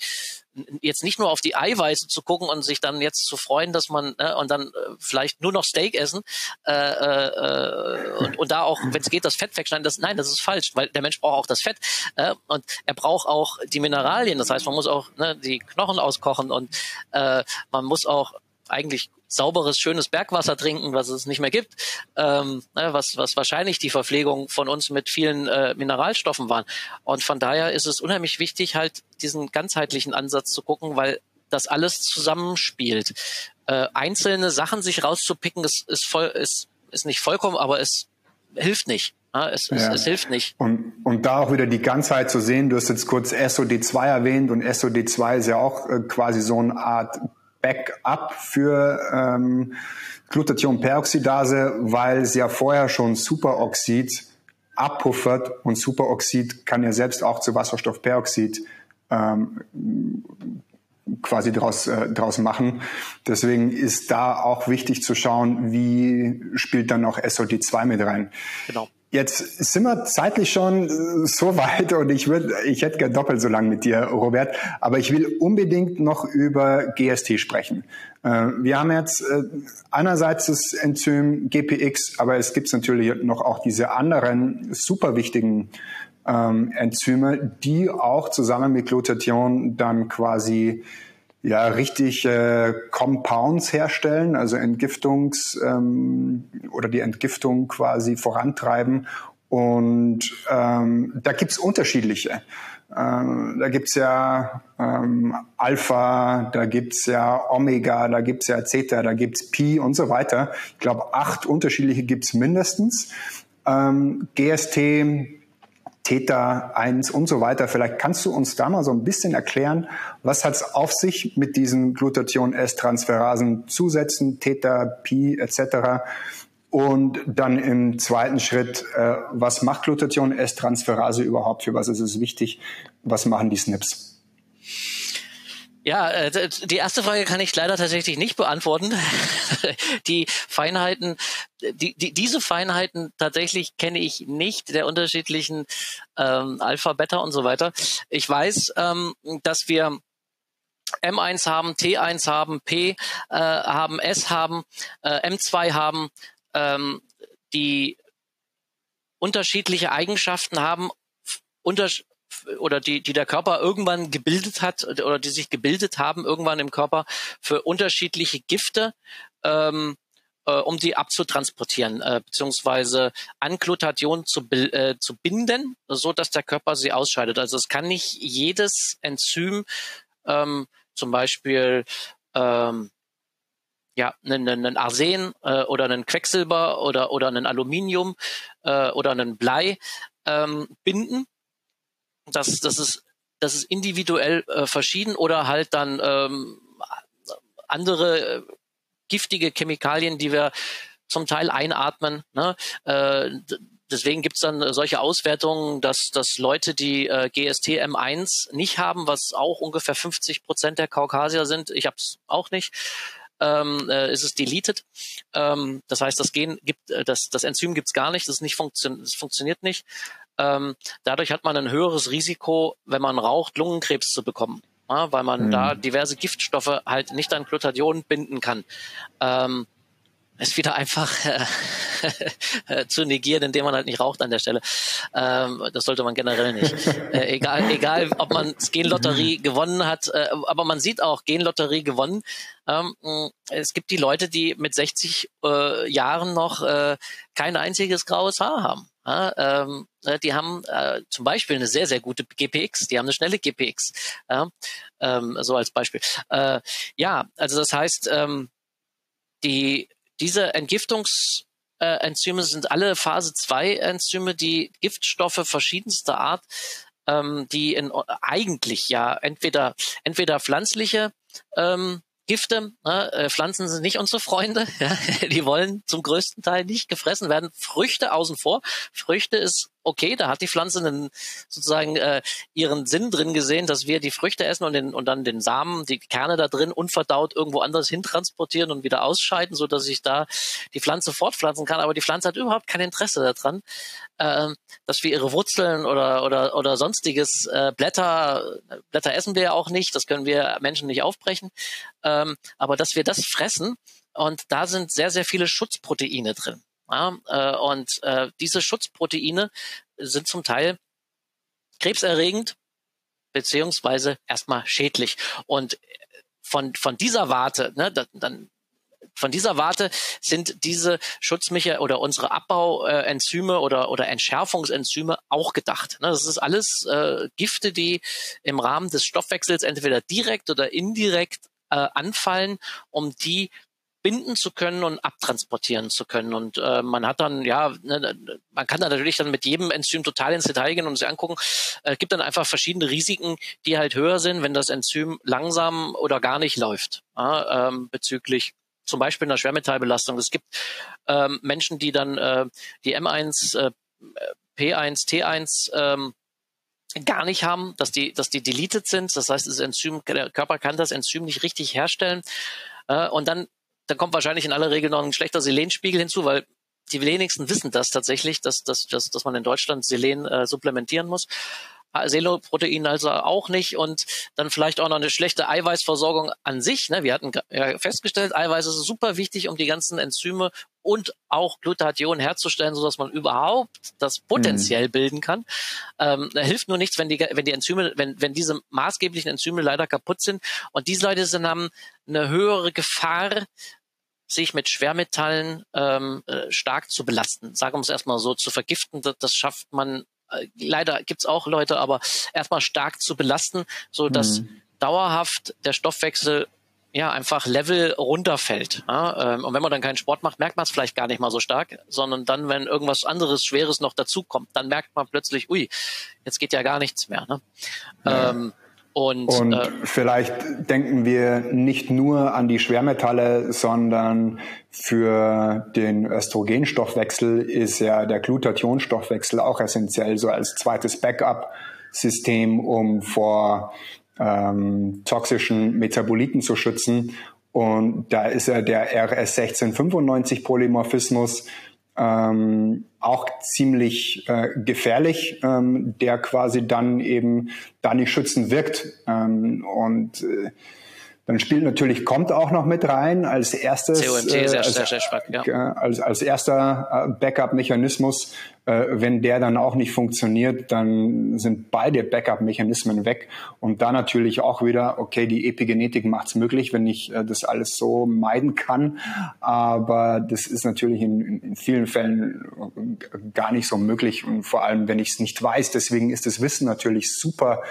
jetzt nicht nur auf die Eiweiße zu gucken und sich dann jetzt zu freuen, dass man ne, und dann äh, vielleicht nur noch Steak essen äh, äh, und, und da auch, wenn es geht, das Fett wegschneiden. Das, nein, das ist falsch, weil der Mensch braucht auch das Fett äh, und er braucht auch die Mineralien. Das heißt, man muss auch ne, die Knochen auskochen und äh, man muss auch eigentlich sauberes, schönes Bergwasser trinken, was es nicht mehr gibt, ähm, ne, was, was wahrscheinlich die Verpflegung von uns mit vielen äh, Mineralstoffen waren. Und von daher ist es unheimlich wichtig, halt diesen ganzheitlichen Ansatz zu gucken, weil das alles zusammenspielt. Äh, einzelne Sachen sich rauszupicken, ist, ist, voll, ist, ist nicht vollkommen, aber es hilft nicht. Ja, es, ja. Es, es, hilft nicht. Und, und da auch wieder die Ganzheit zu sehen, du hast jetzt kurz SOD2 erwähnt und SOD2 ist ja auch äh, quasi so eine Art Backup für ähm, Glutathionperoxidase, weil es ja vorher schon Superoxid abpuffert und Superoxid kann ja selbst auch zu Wasserstoffperoxid ähm, quasi draus, äh, draus machen. Deswegen ist da auch wichtig zu schauen, wie spielt dann auch SOD2 mit rein. Genau. Jetzt sind wir zeitlich schon äh, so weit und ich würde, ich hätte gern doppelt so lang mit dir, Robert, aber ich will unbedingt noch über GST sprechen. Äh, wir haben jetzt äh, einerseits das Enzym GPX, aber es gibt natürlich noch auch diese anderen super wichtigen ähm, Enzyme, die auch zusammen mit Glutathion dann quasi ja richtig äh, Compounds herstellen, also Entgiftungs ähm, oder die Entgiftung quasi vorantreiben. Und ähm, da gibt's unterschiedliche. Ähm, da gibt's ja ähm, Alpha, da gibt's ja Omega, da gibt's ja Zeta, da gibt's Pi und so weiter. Ich glaube, acht unterschiedliche gibt's mindestens. Ähm, GST Theta 1 und so weiter. Vielleicht kannst du uns da mal so ein bisschen erklären, was hat es auf sich mit diesen Glutathion-S-Transferasen zusätzen, Theta, Pi etc. Und dann im zweiten Schritt, äh, was macht Glutathion-S-Transferase überhaupt? Für was ist es wichtig? Was machen die SNPs? Ja, äh, die erste Frage kann ich leider tatsächlich nicht beantworten. Die Feinheiten, die, die, diese Feinheiten tatsächlich kenne ich nicht der unterschiedlichen ähm, Alpha, Beta und so weiter. Ich weiß, ähm, dass wir M1 haben, T1 haben, P äh, haben, S haben, äh, M2 haben, ähm, die unterschiedliche Eigenschaften haben, unter, oder die, die der Körper irgendwann gebildet hat oder die sich gebildet haben irgendwann im Körper für unterschiedliche Gifte, ähm, äh, um die abzutransportieren, äh, beziehungsweise an Glutathion zu, äh, zu binden, so dass der Körper sie ausscheidet. Also es kann nicht jedes Enzym ähm, zum Beispiel ähm, ja, einen, einen Arsen äh, oder einen Quecksilber oder, oder einen Aluminium äh, oder einen Blei ähm, binden. Das, das, ist, das ist individuell äh, verschieden oder halt dann ähm, andere äh, giftige Chemikalien, die wir zum Teil einatmen. Ne? Äh, deswegen gibt's dann solche Auswertungen, dass, dass Leute, die äh, GST M1 nicht haben, was auch ungefähr 50 Prozent der Kaukasier sind, ich habe es auch nicht, ähm, äh, ist es deleted. Ähm, das heißt, das Gen gibt, äh, das, das Enzym gibt's gar nicht, das, nicht funktio das funktioniert nicht. Ähm, dadurch hat man ein höheres Risiko, wenn man raucht, Lungenkrebs zu bekommen. Ja, weil man mhm. da diverse Giftstoffe halt nicht an Glutathion binden kann. Ähm, ist wieder einfach äh, zu negieren, indem man halt nicht raucht an der Stelle. Ähm, das sollte man generell nicht. Äh, egal, egal, ob man Genlotterie gewonnen hat, äh, aber man sieht auch Genlotterie gewonnen. Ähm, es gibt die Leute, die mit 60 äh, Jahren noch äh, kein einziges graues Haar haben. Ja, ähm, äh, die haben äh, zum Beispiel eine sehr, sehr gute GPX, die haben eine schnelle GPX, ja, ähm, so als Beispiel. Äh, ja, also das heißt, ähm, die diese Entgiftungsenzyme sind alle Phase 2 Enzyme, die Giftstoffe verschiedenster Art, ähm, die in, eigentlich ja entweder, entweder pflanzliche ähm, Gifte. Ne? Äh, Pflanzen sind nicht unsere Freunde. Ja? Die wollen zum größten Teil nicht gefressen werden. Früchte außen vor. Früchte ist okay, da hat die Pflanze einen, sozusagen äh, ihren Sinn drin gesehen, dass wir die Früchte essen und, den, und dann den Samen, die Kerne da drin unverdaut irgendwo anders hintransportieren und wieder ausscheiden, so dass ich da die Pflanze fortpflanzen kann. Aber die Pflanze hat überhaupt kein Interesse daran, äh, dass wir ihre Wurzeln oder oder oder sonstiges äh, Blätter Blätter essen wir ja auch nicht, das können wir Menschen nicht aufbrechen, ähm, aber dass wir das fressen und da sind sehr sehr viele Schutzproteine drin. Ja, äh, und äh, diese Schutzproteine sind zum Teil krebserregend beziehungsweise erstmal schädlich. Und von, von dieser Warte, ne, dann von dieser Warte sind diese Schutzmecher oder unsere Abbauenzyme oder, oder Entschärfungsenzyme auch gedacht. Ne, das ist alles äh, Gifte, die im Rahmen des Stoffwechsels entweder direkt oder indirekt äh, anfallen, um die binden zu können und abtransportieren zu können. Und äh, man hat dann, ja, ne, man kann da natürlich dann mit jedem Enzym total ins Detail gehen und sich angucken. Es äh, gibt dann einfach verschiedene Risiken, die halt höher sind, wenn das Enzym langsam oder gar nicht läuft, ja, ähm, bezüglich zum Beispiel einer Schwermetallbelastung. Es gibt ähm, Menschen, die dann äh, die M1, äh, P1, T1 ähm, gar nicht haben, dass die, dass die deleted sind. Das heißt, das Enzym, der Körper kann das Enzym nicht richtig herstellen. Äh, und dann dann kommt wahrscheinlich in aller Regel noch ein schlechter Selenspiegel hinzu, weil die wenigsten wissen das tatsächlich, dass, dass, dass, dass man in Deutschland Selen äh, supplementieren muss. Ah, Seloprotein also auch nicht und dann vielleicht auch noch eine schlechte Eiweißversorgung an sich. Ne? Wir hatten ja festgestellt, Eiweiß ist super wichtig, um die ganzen Enzyme und auch Glutathion herzustellen, so dass man überhaupt das potenziell mhm. bilden kann. Ähm, hilft nur nichts, wenn die, wenn die Enzyme, wenn, wenn diese maßgeblichen Enzyme leider kaputt sind. Und diese Leute sind, haben eine höhere Gefahr, sich mit Schwermetallen ähm, äh, stark zu belasten. Sagen wir es erstmal so, zu vergiften, das, das schafft man, äh, leider gibt's auch Leute, aber erstmal stark zu belasten, so dass mhm. dauerhaft der Stoffwechsel ja einfach Level runterfällt. Ja? Ähm, und wenn man dann keinen Sport macht, merkt man es vielleicht gar nicht mal so stark, sondern dann, wenn irgendwas anderes Schweres noch dazukommt, dann merkt man plötzlich, ui, jetzt geht ja gar nichts mehr. Ne? Ja. Ähm, und, und äh, vielleicht denken wir nicht nur an die Schwermetalle, sondern für den Östrogenstoffwechsel ist ja der Glutathionstoffwechsel auch essentiell, so als zweites Backup-System, um vor ähm, toxischen Metaboliten zu schützen. Und da ist ja der RS1695-Polymorphismus ähm, auch ziemlich äh, gefährlich, ähm, der quasi dann eben da nicht schützend wirkt. Ähm, und äh, dann spielt natürlich kommt auch noch mit rein als erstes COMT, äh, sehr, sehr, sehr stark, ja. als, als erster äh, Backup-Mechanismus. Äh, wenn der dann auch nicht funktioniert, dann sind beide Backup-Mechanismen weg. Und da natürlich auch wieder, okay, die Epigenetik macht es möglich, wenn ich äh, das alles so meiden kann. Aber das ist natürlich in, in, vielen Fällen gar nicht so möglich. Und vor allem, wenn ich es nicht weiß. Deswegen ist das Wissen natürlich super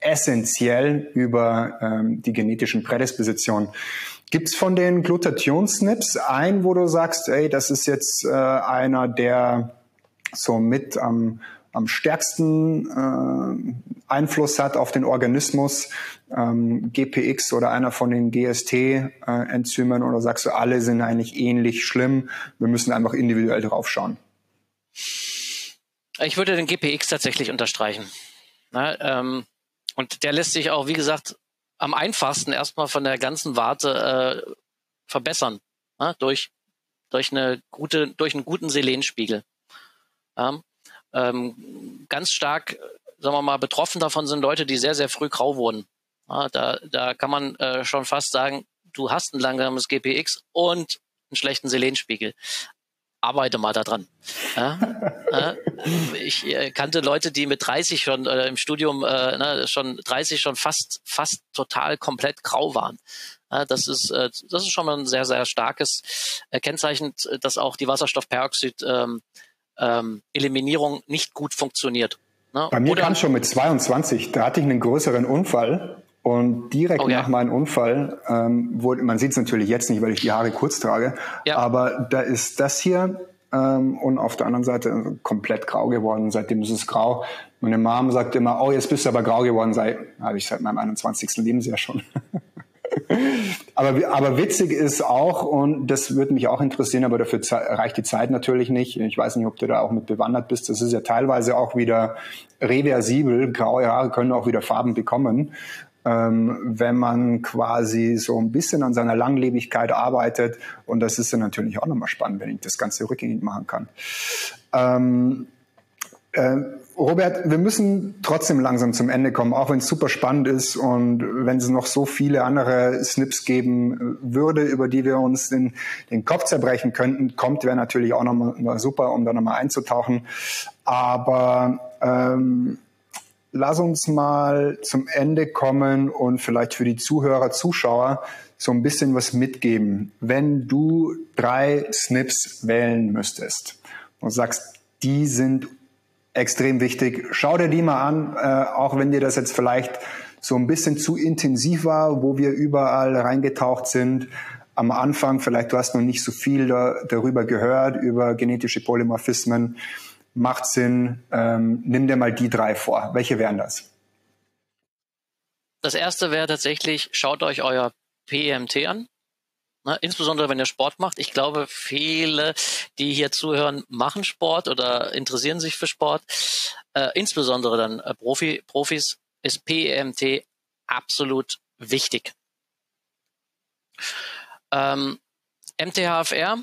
essentiell über ähm, die genetischen Prädispositionen. Gibt's von den Glutathion-SNPs einen, wo du sagst, ey, das ist jetzt äh, einer, der so mit am, am stärksten äh, Einfluss hat auf den Organismus, ähm, GPX oder einer von den GST-Enzymen, äh, oder sagst du, alle sind eigentlich ähnlich schlimm? Wir müssen einfach individuell drauf schauen. Ich würde den GPX tatsächlich unterstreichen. Na, ähm, und der lässt sich auch, wie gesagt, am einfachsten erstmal von der ganzen Warte äh, verbessern. Ja, durch, durch, eine gute, durch einen guten Selenspiegel. Ja, ähm, ganz stark, sagen wir mal, betroffen davon sind Leute, die sehr, sehr früh grau wurden. Ja, da, da kann man äh, schon fast sagen, du hast ein langsames GPX und einen schlechten Selenspiegel arbeite mal daran. Ja, ja, ich äh, kannte Leute, die mit 30 schon äh, im Studium äh, ne, schon 30 schon fast fast total komplett grau waren. Ja, das ist äh, das ist schon mal ein sehr sehr starkes äh, Kennzeichen, dass auch die Wasserstoffperoxid ähm, ähm, Eliminierung nicht gut funktioniert. Ne? Bei mir kam schon mit 22, da hatte ich einen größeren Unfall und direkt oh, ja. nach meinem Unfall ähm, wurde, man sieht es natürlich jetzt nicht, weil ich die Haare kurz trage, ja. aber da ist das hier ähm, und auf der anderen Seite komplett grau geworden. Seitdem ist es grau. Meine Mom sagt immer, oh, jetzt bist du aber grau geworden. Sei, habe ich seit meinem 21. Lebensjahr schon. aber, aber witzig ist auch, und das würde mich auch interessieren, aber dafür reicht die Zeit natürlich nicht. Ich weiß nicht, ob du da auch mit bewandert bist. Das ist ja teilweise auch wieder reversibel. Graue Haare können auch wieder Farben bekommen ähm, wenn man quasi so ein bisschen an seiner Langlebigkeit arbeitet. Und das ist dann natürlich auch nochmal spannend, wenn ich das Ganze rückgängig machen kann. Ähm, äh, Robert, wir müssen trotzdem langsam zum Ende kommen, auch wenn es super spannend ist und wenn es noch so viele andere Snips geben würde, über die wir uns den, den Kopf zerbrechen könnten, kommt, wäre natürlich auch nochmal super, um da nochmal einzutauchen. Aber ähm, lass uns mal zum Ende kommen und vielleicht für die Zuhörer, Zuschauer so ein bisschen was mitgeben. Wenn du drei Snips wählen müsstest und sagst, die sind extrem wichtig, schau dir die mal an, äh, auch wenn dir das jetzt vielleicht so ein bisschen zu intensiv war, wo wir überall reingetaucht sind. Am Anfang, vielleicht du hast noch nicht so viel da, darüber gehört, über genetische Polymorphismen macht Sinn, ähm, nimm dir mal die drei vor. Welche wären das? Das erste wäre tatsächlich, schaut euch euer PEMT an. Ne, insbesondere wenn ihr Sport macht. Ich glaube, viele, die hier zuhören, machen Sport oder interessieren sich für Sport. Äh, insbesondere dann äh, Profi, Profis ist PEMT absolut wichtig. Ähm, MTHFR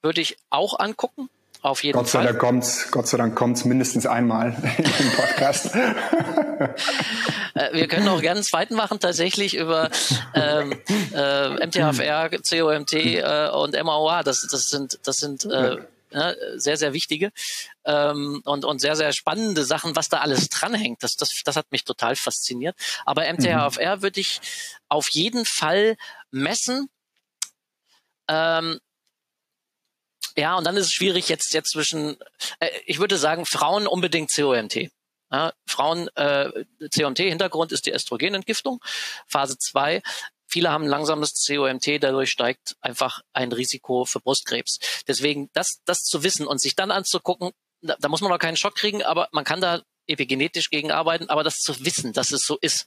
würde ich auch angucken. Auf jeden Gott sei Fall. Dank kommt's, Gott sei Dank kommt's mindestens einmal im Podcast. Äh, wir können auch gerne einen zweiten machen, tatsächlich über ähm, äh, MTHFR, COMT äh, und MAOA. Das, das sind, das sind äh, ja, sehr, sehr wichtige ähm, und, und sehr, sehr spannende Sachen, was da alles dranhängt. Das, das, das hat mich total fasziniert. Aber MTHFR mhm. würde ich auf jeden Fall messen. Ähm, ja, und dann ist es schwierig jetzt jetzt zwischen, äh, ich würde sagen, Frauen unbedingt COMT. Ja, Frauen äh, COMT-Hintergrund ist die Östrogenentgiftung. Phase 2. Viele haben langsames COMT, dadurch steigt einfach ein Risiko für Brustkrebs. Deswegen das, das zu wissen und sich dann anzugucken, da, da muss man noch keinen Schock kriegen, aber man kann da epigenetisch gegen arbeiten, aber das zu wissen, dass es so ist,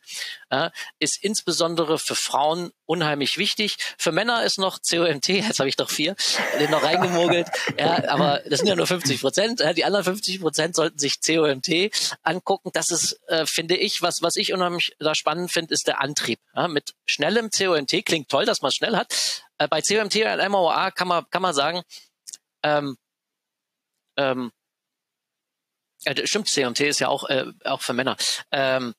äh, ist insbesondere für Frauen unheimlich wichtig. Für Männer ist noch COMT, jetzt habe ich doch vier, den noch reingemogelt, ja, aber das sind ja nur 50 Prozent. Ja, die anderen 50 Prozent sollten sich COMT angucken. Das ist, äh, finde ich, was, was ich unheimlich da spannend finde, ist der Antrieb. Ja, mit schnellem COMT klingt toll, dass man schnell hat. Äh, bei COMT und MOA kann man, kann man sagen, ähm, ähm, äh, stimmt, CMT ist ja auch, äh, auch für Männer. Ähm,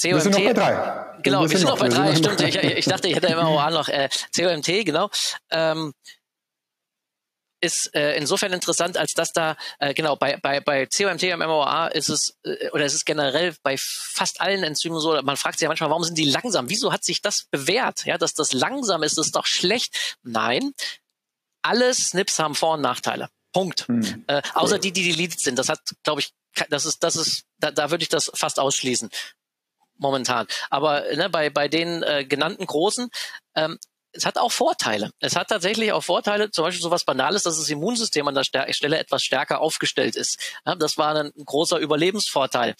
COMT, wir sind noch bei drei. Genau, wir, sind noch bei drei, stimmt. Ich, ich, dachte, ich hätte immer auch noch äh, COMT, genau. Ähm, ist äh, insofern interessant, als dass da, äh, genau, bei, bei, bei COMT und MOA ist es, äh, oder es ist generell bei fast allen Enzymen so, man fragt sich ja manchmal, warum sind die langsam? Wieso hat sich das bewährt? Ja, dass das langsam ist, ist doch schlecht. Nein, alle SNPs haben Vor- und Nachteile. Punkt. Hm. Äh, außer die, die deleted sind. Das hat, glaube ich, das ist, das ist, da, da würde ich das fast ausschließen. momentan. Aber ne, bei, bei den äh, genannten Großen, ähm, es hat auch Vorteile. Es hat tatsächlich auch Vorteile, zum Beispiel so was Banales, dass das Immunsystem an der Stelle etwas stärker aufgestellt ist. Ja, das war ein großer Überlebensvorteil.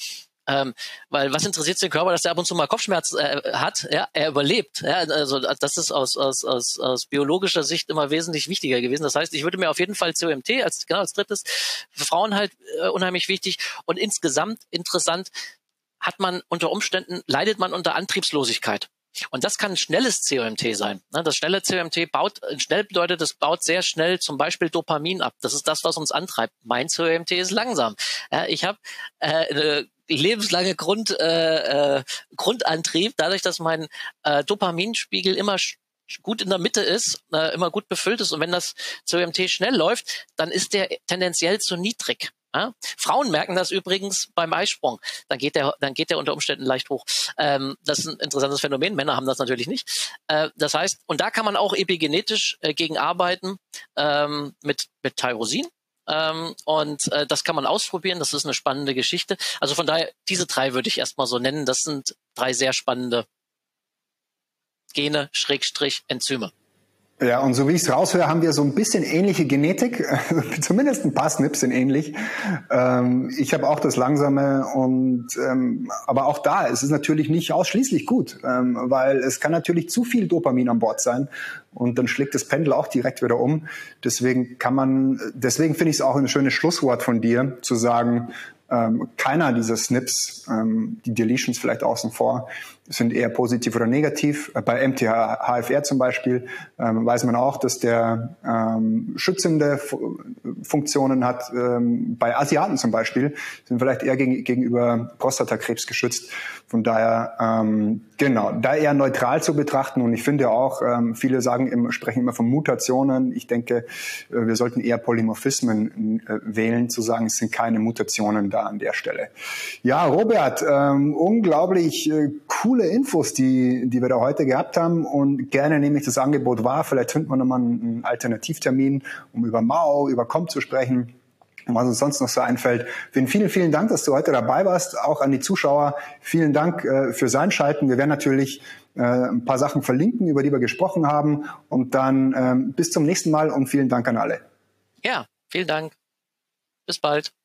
Ähm, weil was interessiert den Körper, dass er ab und zu mal Kopfschmerz äh, hat? Ja, er überlebt. Ja, also das ist aus, aus, aus, aus biologischer Sicht immer wesentlich wichtiger gewesen. Das heißt, ich würde mir auf jeden Fall COMT als genau als drittes für Frauen halt äh, unheimlich wichtig und insgesamt interessant hat man unter Umständen leidet man unter Antriebslosigkeit. Und das kann ein schnelles COMT sein. Ne, das schnelle COMT baut, schnell bedeutet, es baut sehr schnell zum Beispiel Dopamin ab. Das ist das, was uns antreibt. Mein COMT ist langsam. Ich habe äh, eine lebenslange Grund, äh, äh, Grundantrieb, dadurch, dass mein äh, Dopaminspiegel immer gut in der Mitte ist, äh, immer gut befüllt ist und wenn das COMT schnell läuft, dann ist der tendenziell zu niedrig. Ja? Frauen merken das übrigens beim Eisprung. Dann geht der, dann geht der unter Umständen leicht hoch. Ähm, das ist ein interessantes Phänomen. Männer haben das natürlich nicht. Äh, das heißt, und da kann man auch epigenetisch äh, gegen arbeiten ähm, mit, mit Tyrosin. Ähm, und äh, das kann man ausprobieren. Das ist eine spannende Geschichte. Also von daher, diese drei würde ich erstmal so nennen. Das sind drei sehr spannende Gene, Schrägstrich, Enzyme. Ja, und so wie ich es raushöre, haben wir so ein bisschen ähnliche Genetik, zumindest ein paar Snips sind ähnlich. Ähm, ich habe auch das Langsame und ähm, aber auch da, es ist natürlich nicht ausschließlich gut, ähm, weil es kann natürlich zu viel Dopamin an Bord sein und dann schlägt das Pendel auch direkt wieder um. Deswegen kann man, deswegen finde ich es auch ein schönes Schlusswort von dir, zu sagen, ähm, keiner dieser Snips, ähm, die Deletions vielleicht außen vor, sind eher positiv oder negativ. Äh, bei MTHFR zum Beispiel ähm, weiß man auch, dass der ähm, schützende Funktionen hat. Ähm, bei Asiaten zum Beispiel sind vielleicht eher gegen, gegenüber Prostatakrebs geschützt. Von daher, ähm, genau, da eher neutral zu betrachten. Und ich finde auch, ähm, viele sagen, immer, sprechen immer von Mutationen. Ich denke, äh, wir sollten eher Polymorphismen äh, wählen, zu sagen, es sind keine Mutationen da an der Stelle. Ja, Robert, ähm, unglaublich äh, cool coole Infos, die, die wir da heute gehabt haben und gerne nehme ich das Angebot wahr. Vielleicht finden wir nochmal einen Alternativtermin, um über Mao, über Com zu sprechen und was uns sonst noch so einfällt. Vielen, vielen, vielen Dank, dass du heute dabei warst. Auch an die Zuschauer. Vielen Dank äh, fürs Einschalten. Wir werden natürlich äh, ein paar Sachen verlinken, über die wir gesprochen haben. Und dann ähm, bis zum nächsten Mal und vielen Dank an alle. Ja, vielen Dank. Bis bald.